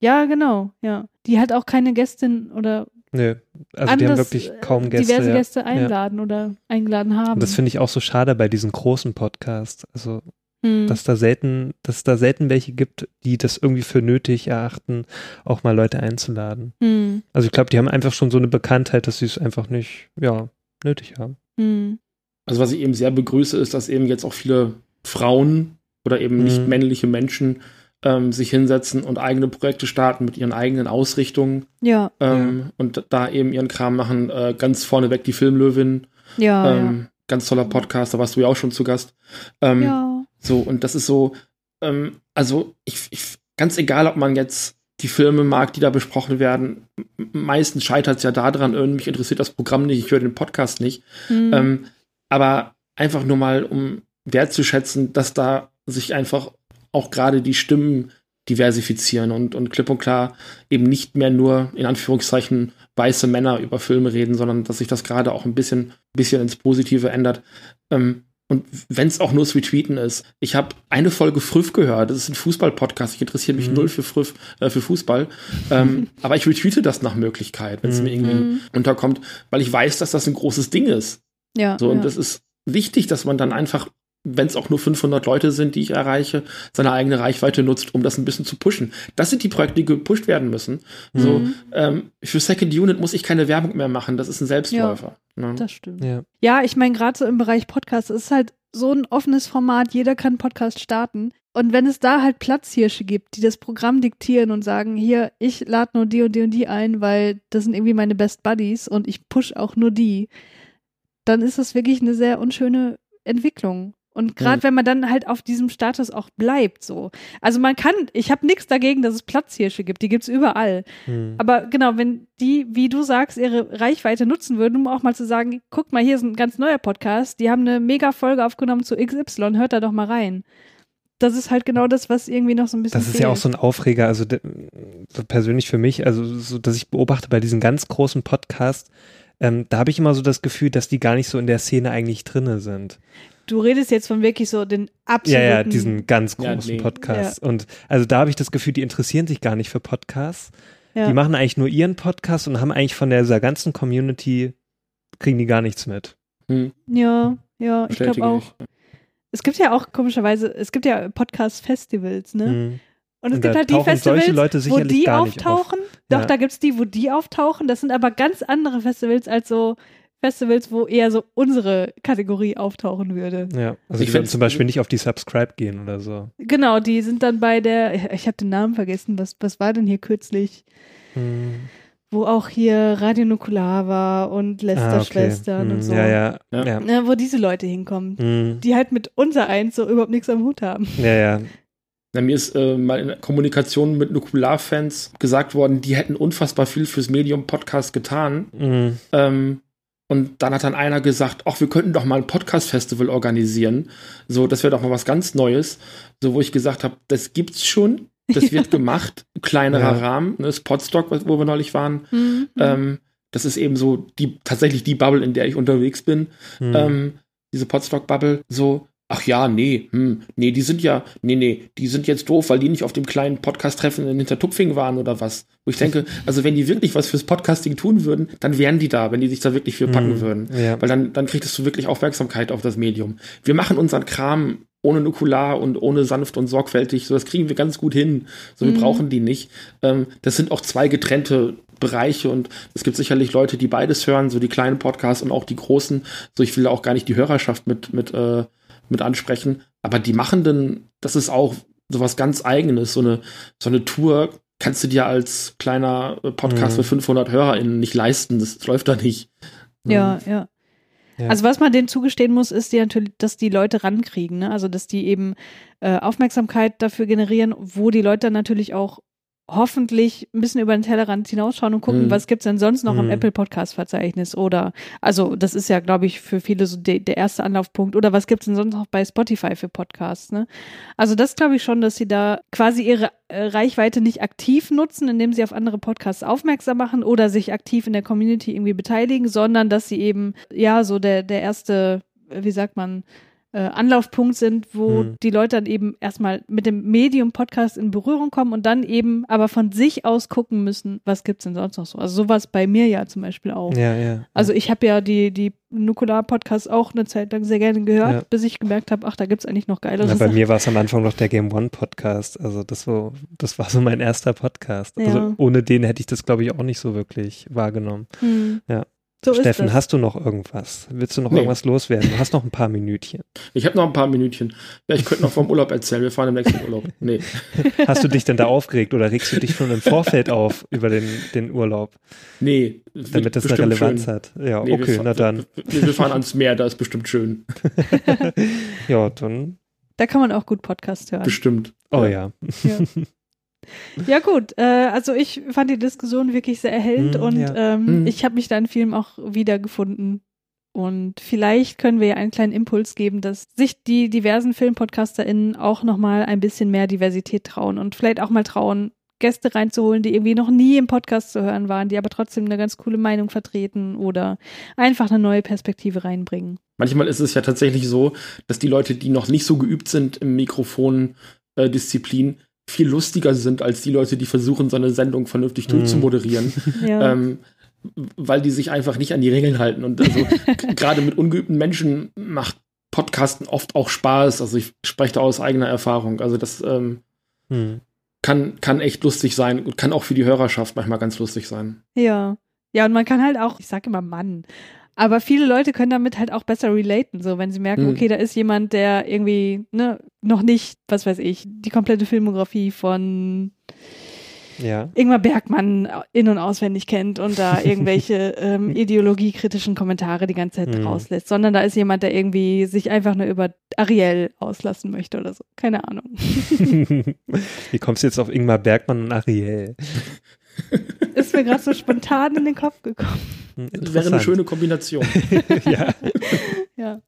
[SPEAKER 1] ja, genau, ja. Die halt auch keine Gästin oder
[SPEAKER 2] Nö. Also die haben wirklich
[SPEAKER 1] äh,
[SPEAKER 2] kaum Gäste.
[SPEAKER 1] diverse
[SPEAKER 2] ja.
[SPEAKER 1] Gäste einladen oder eingeladen haben.
[SPEAKER 2] Und das finde ich auch so schade bei diesen großen Podcasts. Also,
[SPEAKER 1] Hm.
[SPEAKER 2] dass da selten, dass es da selten welche gibt, die das irgendwie für nötig erachten, auch mal Leute einzuladen.
[SPEAKER 1] Hm.
[SPEAKER 2] Also ich glaube, die haben einfach schon so eine Bekanntheit, dass sie es einfach nicht, ja, nötig haben.
[SPEAKER 1] Hm.
[SPEAKER 3] Also was ich eben sehr begrüße, ist, dass eben jetzt auch viele Frauen oder eben nicht
[SPEAKER 2] Mhm.
[SPEAKER 3] männliche Menschen ähm, sich hinsetzen und eigene Projekte starten mit ihren eigenen Ausrichtungen
[SPEAKER 1] Ja,
[SPEAKER 3] ähm, und da eben ihren Kram machen. Äh, ganz vorneweg die Filmlöwin,
[SPEAKER 1] ja,
[SPEAKER 3] ähm, ganz toller Podcast, da warst du ja auch schon zu Gast. Ähm,
[SPEAKER 1] ja. ja.
[SPEAKER 3] So, und das ist so, ähm, also ich, ich, ganz egal, ob man jetzt die Filme mag, die da besprochen werden, meistens scheitert es ja daran, irgendwie mich interessiert das Programm nicht, ich höre den Podcast nicht.
[SPEAKER 1] Hm.
[SPEAKER 3] Ähm, aber einfach nur mal, um wertzuschätzen, dass da sich einfach auch gerade die Stimmen diversifizieren und, und klipp und klar eben nicht mehr nur in Anführungszeichen weiße Männer über Filme reden, sondern dass sich das gerade auch ein bisschen, bisschen ins Positive ändert. Ähm, und wenn es auch nur das Retweeten ist. Ich habe eine Folge Früff gehört. Das ist ein Fußball-Podcast. Ich interessiere mich
[SPEAKER 2] Mhm.
[SPEAKER 3] null für Früff, äh, für Fußball. ähm, *laughs* aber ich retweete das nach Möglichkeit, wenn es
[SPEAKER 2] Mhm.
[SPEAKER 3] mir irgendwie
[SPEAKER 1] Mhm.
[SPEAKER 3] unterkommt, weil ich weiß, dass das ein großes Ding ist.
[SPEAKER 1] ja,
[SPEAKER 3] So, und
[SPEAKER 1] ja.
[SPEAKER 3] das ist wichtig, dass man dann einfach, wenn es auch nur 500 Leute sind, die ich erreiche, seine eigene Reichweite nutzt, um das ein bisschen zu pushen. Das sind die Projekte, die gepusht werden müssen. So,
[SPEAKER 1] Mhm.
[SPEAKER 3] ähm, für Second Unit muss ich keine Werbung mehr machen. Das ist ein Selbstläufer. ne?
[SPEAKER 1] das stimmt.
[SPEAKER 2] Ja.
[SPEAKER 1] Ja, ich meine, gerade so im Bereich Podcast, es ist halt so ein offenes Format, jeder kann Podcast starten. Und wenn es da halt Platzhirsche gibt, die das Programm diktieren und sagen, hier, ich lade nur die und die und die ein, weil das sind irgendwie meine Best Buddies und ich push auch nur die, dann ist das wirklich eine sehr unschöne Entwicklung. Und gerade
[SPEAKER 3] Mhm.
[SPEAKER 1] wenn man dann halt auf diesem Status auch bleibt, so. Also man kann, ich habe nichts dagegen, dass es Platzhirsche gibt, die gibt's überall.
[SPEAKER 2] Hm.
[SPEAKER 1] Aber genau, wenn die, wie du sagst, ihre Reichweite nutzen würden, um auch mal zu sagen, guck mal, hier ist ein ganz neuer Podcast, die haben eine mega Folge aufgenommen zu XY, hört da doch mal rein. Das ist halt genau das, was irgendwie noch so ein bisschen
[SPEAKER 2] Das ist
[SPEAKER 1] fehlt.
[SPEAKER 2] ja auch so ein Aufreger, also so persönlich für mich, also so, dass ich beobachte bei diesen ganz großen Podcasts, ähm, da habe ich immer so das Gefühl, dass die gar nicht so in der Szene eigentlich drinne sind.
[SPEAKER 1] Du redest jetzt von wirklich so den
[SPEAKER 2] Ja,
[SPEAKER 1] absoluten.
[SPEAKER 2] ja, diesen ganz
[SPEAKER 3] Ja,
[SPEAKER 2] großen
[SPEAKER 3] nee.
[SPEAKER 2] Podcasts. Und also da habe ich das Gefühl, die interessieren sich gar nicht für Podcasts.
[SPEAKER 1] ja.
[SPEAKER 2] Die machen eigentlich nur ihren Podcast und haben eigentlich von dieser ganzen Community, kriegen die gar nichts mit.
[SPEAKER 3] Hm,
[SPEAKER 1] Ja, ja, ich glaube auch. Es gibt ja auch komischerweise, es gibt ja Podcast-Festivals, ne?
[SPEAKER 2] Hm.
[SPEAKER 1] Und es
[SPEAKER 2] Und
[SPEAKER 1] gibt halt die Festivals,
[SPEAKER 2] Leute
[SPEAKER 1] wo die
[SPEAKER 2] nicht auf.
[SPEAKER 1] auftauchen. Doch,
[SPEAKER 2] Ja.
[SPEAKER 1] da gibt's die, wo die auftauchen. Das sind aber ganz andere Festivals als so Festivals, wo eher so unsere Kategorie auftauchen würde.
[SPEAKER 2] Ja, also
[SPEAKER 3] Ich
[SPEAKER 2] die würden zum Beispiel nicht auf die Subscribe gehen oder so.
[SPEAKER 1] Genau, die sind dann bei der, ich habe den Namen vergessen, was, was war denn hier kürzlich?
[SPEAKER 2] Hm.
[SPEAKER 1] Wo auch hier Radio Nukular war und
[SPEAKER 2] Ah, okay.
[SPEAKER 1] Lester-Schwestern
[SPEAKER 2] Hm,
[SPEAKER 1] und so.
[SPEAKER 2] Ja, ja,
[SPEAKER 3] Ja.
[SPEAKER 2] ja.
[SPEAKER 1] Ne, wo diese Leute hinkommen.
[SPEAKER 2] Hm.
[SPEAKER 1] Die halt mit unser eins so überhaupt nichts am Hut haben.
[SPEAKER 2] Ja, ja.
[SPEAKER 3] Na, mir ist äh, mal in der Kommunikation mit Nukular-Fans gesagt worden, die hätten unfassbar viel fürs Medium-Podcast getan.
[SPEAKER 2] Hm.
[SPEAKER 3] Ähm, und dann hat dann einer gesagt, ach, wir könnten doch mal ein Podcast-Festival organisieren. So, das wäre doch mal was ganz Neues. So, wo ich gesagt habe, das gibt's schon. Das wird *laughs* gemacht. Kleinerer
[SPEAKER 2] Ja.
[SPEAKER 3] Rahmen. Ne, das Podstock, wo wir neulich waren.
[SPEAKER 1] Mhm.
[SPEAKER 3] Ähm, das ist eben so die, tatsächlich die Bubble, in der ich unterwegs bin.
[SPEAKER 2] Hm.
[SPEAKER 3] Ähm, diese Podstock-Bubble. So, ach ja, nee, hm, nee, die sind ja, nee, nee, die sind jetzt doof, weil die nicht auf dem kleinen Podcast-Treffen in Hintertupfing waren oder was. Wo ich denke, *laughs* also wenn die wirklich was fürs Podcasting tun würden, dann wären die da, wenn die sich da wirklich für packen
[SPEAKER 2] Hm.
[SPEAKER 3] würden.
[SPEAKER 2] Ja.
[SPEAKER 3] Weil dann, dann kriegst du wirklich Aufmerksamkeit auf das Medium. Wir machen unseren Kram ohne Nukular und ohne sanft und sorgfältig. So, das kriegen wir ganz gut hin. So, wir
[SPEAKER 1] Mhm.
[SPEAKER 3] brauchen die nicht. Ähm, das sind auch zwei getrennte Bereiche und es gibt sicherlich Leute, die beides hören, so die kleinen Podcasts und auch die großen. So, ich will da auch gar nicht die Hörerschaft mit, mit, äh, mit ansprechen. Aber die Machenden, das ist auch sowas ganz Eigenes. So eine, so eine Tour kannst du dir als kleiner äh, Podcast
[SPEAKER 2] Mhm.
[SPEAKER 3] für 500 HörerInnen nicht leisten. Das läuft da nicht.
[SPEAKER 1] Ja, ja.
[SPEAKER 2] Ja.
[SPEAKER 1] Also was man denen zugestehen muss, ist die natürlich, dass die Leute rankriegen, ne? Also dass die eben äh, Aufmerksamkeit dafür generieren, wo die Leute dann natürlich auch hoffentlich ein bisschen über den Tellerrand hinausschauen und gucken,
[SPEAKER 3] Mhm.
[SPEAKER 1] was gibt's denn sonst noch im
[SPEAKER 2] Mhm.
[SPEAKER 1] Apple Podcast Verzeichnis oder also das ist ja glaube ich für viele so de der erste Anlaufpunkt oder was gibt's denn sonst noch bei Spotify für Podcasts, ne? Also das glaube ich schon, dass sie da quasi ihre äh, Reichweite nicht aktiv nutzen, indem sie auf andere Podcasts aufmerksam machen oder sich aktiv in der Community irgendwie beteiligen, sondern dass sie eben ja so der der erste, wie sagt man, äh, Anlaufpunkt sind, wo
[SPEAKER 2] Hm.
[SPEAKER 1] die Leute dann eben erstmal mit dem Medium-Podcast in Berührung kommen und dann eben aber von sich aus gucken müssen, was gibt's denn sonst noch so. Also sowas bei mir ja zum Beispiel auch.
[SPEAKER 2] Ja, ja.
[SPEAKER 1] Also ich habe ja die, die Nukular-Podcasts auch eine Zeit lang sehr gerne gehört,
[SPEAKER 2] Ja.
[SPEAKER 1] bis ich gemerkt habe, ach, da gibt's eigentlich noch geilere
[SPEAKER 2] Na, bei
[SPEAKER 1] Sachen. *laughs*
[SPEAKER 2] mir war es am Anfang noch der Game One Podcast. Also das war, das war so mein erster Podcast. Also ohne den hätte ich das, glaube ich, auch nicht so wirklich wahrgenommen.
[SPEAKER 1] Hm.
[SPEAKER 2] Ja.
[SPEAKER 1] So
[SPEAKER 2] Steffen, hast du noch irgendwas? Willst du noch
[SPEAKER 3] Nee.
[SPEAKER 2] irgendwas loswerden? Du hast noch ein paar Minütchen.
[SPEAKER 3] Ich habe noch ein paar Minütchen. Ja, ich könnte noch vom Urlaub erzählen. Wir fahren im nächsten Urlaub. Nee. *laughs*
[SPEAKER 2] Hast du dich denn da aufgeregt oder regst du dich schon im Vorfeld auf über den, den Urlaub,
[SPEAKER 3] Nee.
[SPEAKER 2] damit das eine Relevanz
[SPEAKER 3] schön.
[SPEAKER 2] hat? Ja,
[SPEAKER 3] Nee,
[SPEAKER 2] okay, na dann.
[SPEAKER 3] Wir, wir fahren ans Meer, da ist bestimmt schön. *laughs*
[SPEAKER 2] Ja, dann.
[SPEAKER 1] Da kann man auch gut Podcast hören.
[SPEAKER 3] Bestimmt.
[SPEAKER 2] Oh ja.
[SPEAKER 1] Ja. Ja *laughs* gut, äh, also ich fand die Diskussion wirklich sehr erhellend
[SPEAKER 2] Mm,
[SPEAKER 1] und
[SPEAKER 2] ja.
[SPEAKER 1] ähm,
[SPEAKER 3] Mm.
[SPEAKER 1] ich habe mich da in Film auch wiedergefunden. Und vielleicht können wir ja einen kleinen Impuls geben, dass sich die diversen FilmpodcasterInnen auch nochmal ein bisschen mehr Diversität trauen und vielleicht auch mal trauen, Gäste reinzuholen, die irgendwie noch nie im Podcast zu hören waren, die aber trotzdem eine ganz coole Meinung vertreten oder einfach eine neue Perspektive reinbringen.
[SPEAKER 3] Manchmal ist es ja tatsächlich so, dass die Leute, die noch nicht so geübt sind im Mikrofon-Disziplin, viel lustiger sind als die Leute, die versuchen, so eine Sendung vernünftig
[SPEAKER 2] Mhm.
[SPEAKER 3] durchzumoderieren. *laughs*
[SPEAKER 1] Ja.
[SPEAKER 3] ähm, weil die sich einfach nicht an die Regeln halten. Und also *laughs* gerade mit ungeübten Menschen macht Podcasten oft auch Spaß. Also ich spreche da aus eigener Erfahrung. Also das ähm,
[SPEAKER 2] Hm.
[SPEAKER 3] kann, kann echt lustig sein und kann auch für die Hörerschaft manchmal ganz lustig sein.
[SPEAKER 1] Ja. Ja, und man kann halt auch, ich sage immer Mann, aber viele Leute können damit halt auch besser relaten, so wenn sie merken,
[SPEAKER 3] Mhm.
[SPEAKER 1] okay, da ist jemand, der irgendwie, ne, noch nicht, was weiß ich, die komplette Filmografie von
[SPEAKER 2] Ja.
[SPEAKER 1] Ingmar Bergmann in- und auswendig kennt und da *laughs* irgendwelche ähm, ideologiekritischen Kommentare die ganze Zeit
[SPEAKER 2] Mhm.
[SPEAKER 1] rauslässt, sondern da ist jemand, der irgendwie sich einfach nur über Ariel auslassen möchte oder so. Keine Ahnung. *laughs*
[SPEAKER 2] Wie kommst du jetzt auf Ingmar Bergmann und Ariel?
[SPEAKER 1] Ist mir gerade so spontan in den Kopf gekommen.
[SPEAKER 2] Hm,
[SPEAKER 3] Das wäre eine schöne Kombination. *laughs*
[SPEAKER 2] ja.
[SPEAKER 1] Ja.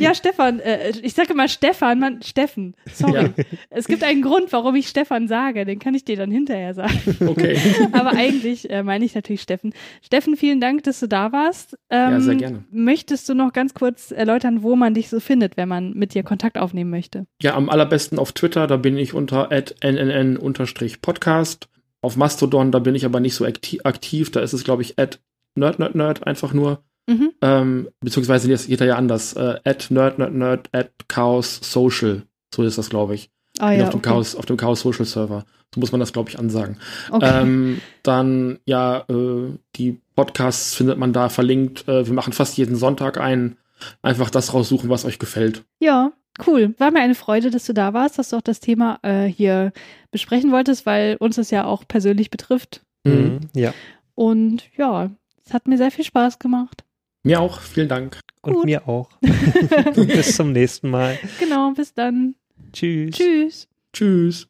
[SPEAKER 1] Ja, Stefan, äh, ich sage immer Stefan, man, Steffen. Sorry.
[SPEAKER 3] Ja.
[SPEAKER 1] Es gibt einen Grund, warum ich Stefan sage, den kann ich dir dann hinterher sagen.
[SPEAKER 3] Okay. *laughs*
[SPEAKER 1] Aber eigentlich äh, meine ich natürlich Steffen. Steffen, vielen Dank, dass du da warst. Ähm,
[SPEAKER 3] Ja, sehr gerne.
[SPEAKER 1] Möchtest du noch ganz kurz erläutern, wo man dich so findet, wenn man mit dir Kontakt aufnehmen möchte?
[SPEAKER 3] Ja, am allerbesten auf Twitter, da bin ich unter nnn-podcast. Auf Mastodon, da bin ich aber nicht so akti aktiv, da ist es, glaube ich, at nerdnerdnerd einfach nur.
[SPEAKER 1] Mhm.
[SPEAKER 3] Ähm, beziehungsweise jetzt geht er ja anders. Äh, at nerdnerdnerd at chaos social. So ist das, glaube ich.
[SPEAKER 1] Ah ja,
[SPEAKER 3] auf, dem
[SPEAKER 1] okay.
[SPEAKER 3] Chaos, auf dem Chaos Social Server. So muss man das, glaube ich, ansagen.
[SPEAKER 1] Okay.
[SPEAKER 3] Ähm, dann, ja, äh, die Podcasts findet man da verlinkt. Äh, wir machen fast jeden Sonntag einen. Einfach das raussuchen, was euch gefällt.
[SPEAKER 1] Ja, cool. War mir eine Freude, dass du da warst, dass du auch das Thema äh, hier besprechen wolltest, weil uns das ja auch persönlich betrifft.
[SPEAKER 2] Mhm. Ja.
[SPEAKER 1] Und ja, es hat mir sehr viel Spaß gemacht.
[SPEAKER 3] Mir auch. Vielen Dank.
[SPEAKER 2] Und
[SPEAKER 1] Gut.
[SPEAKER 2] mir auch. *laughs* Bis zum nächsten Mal.
[SPEAKER 1] Genau, bis dann.
[SPEAKER 2] Tschüss.
[SPEAKER 1] Tschüss.
[SPEAKER 3] Tschüss.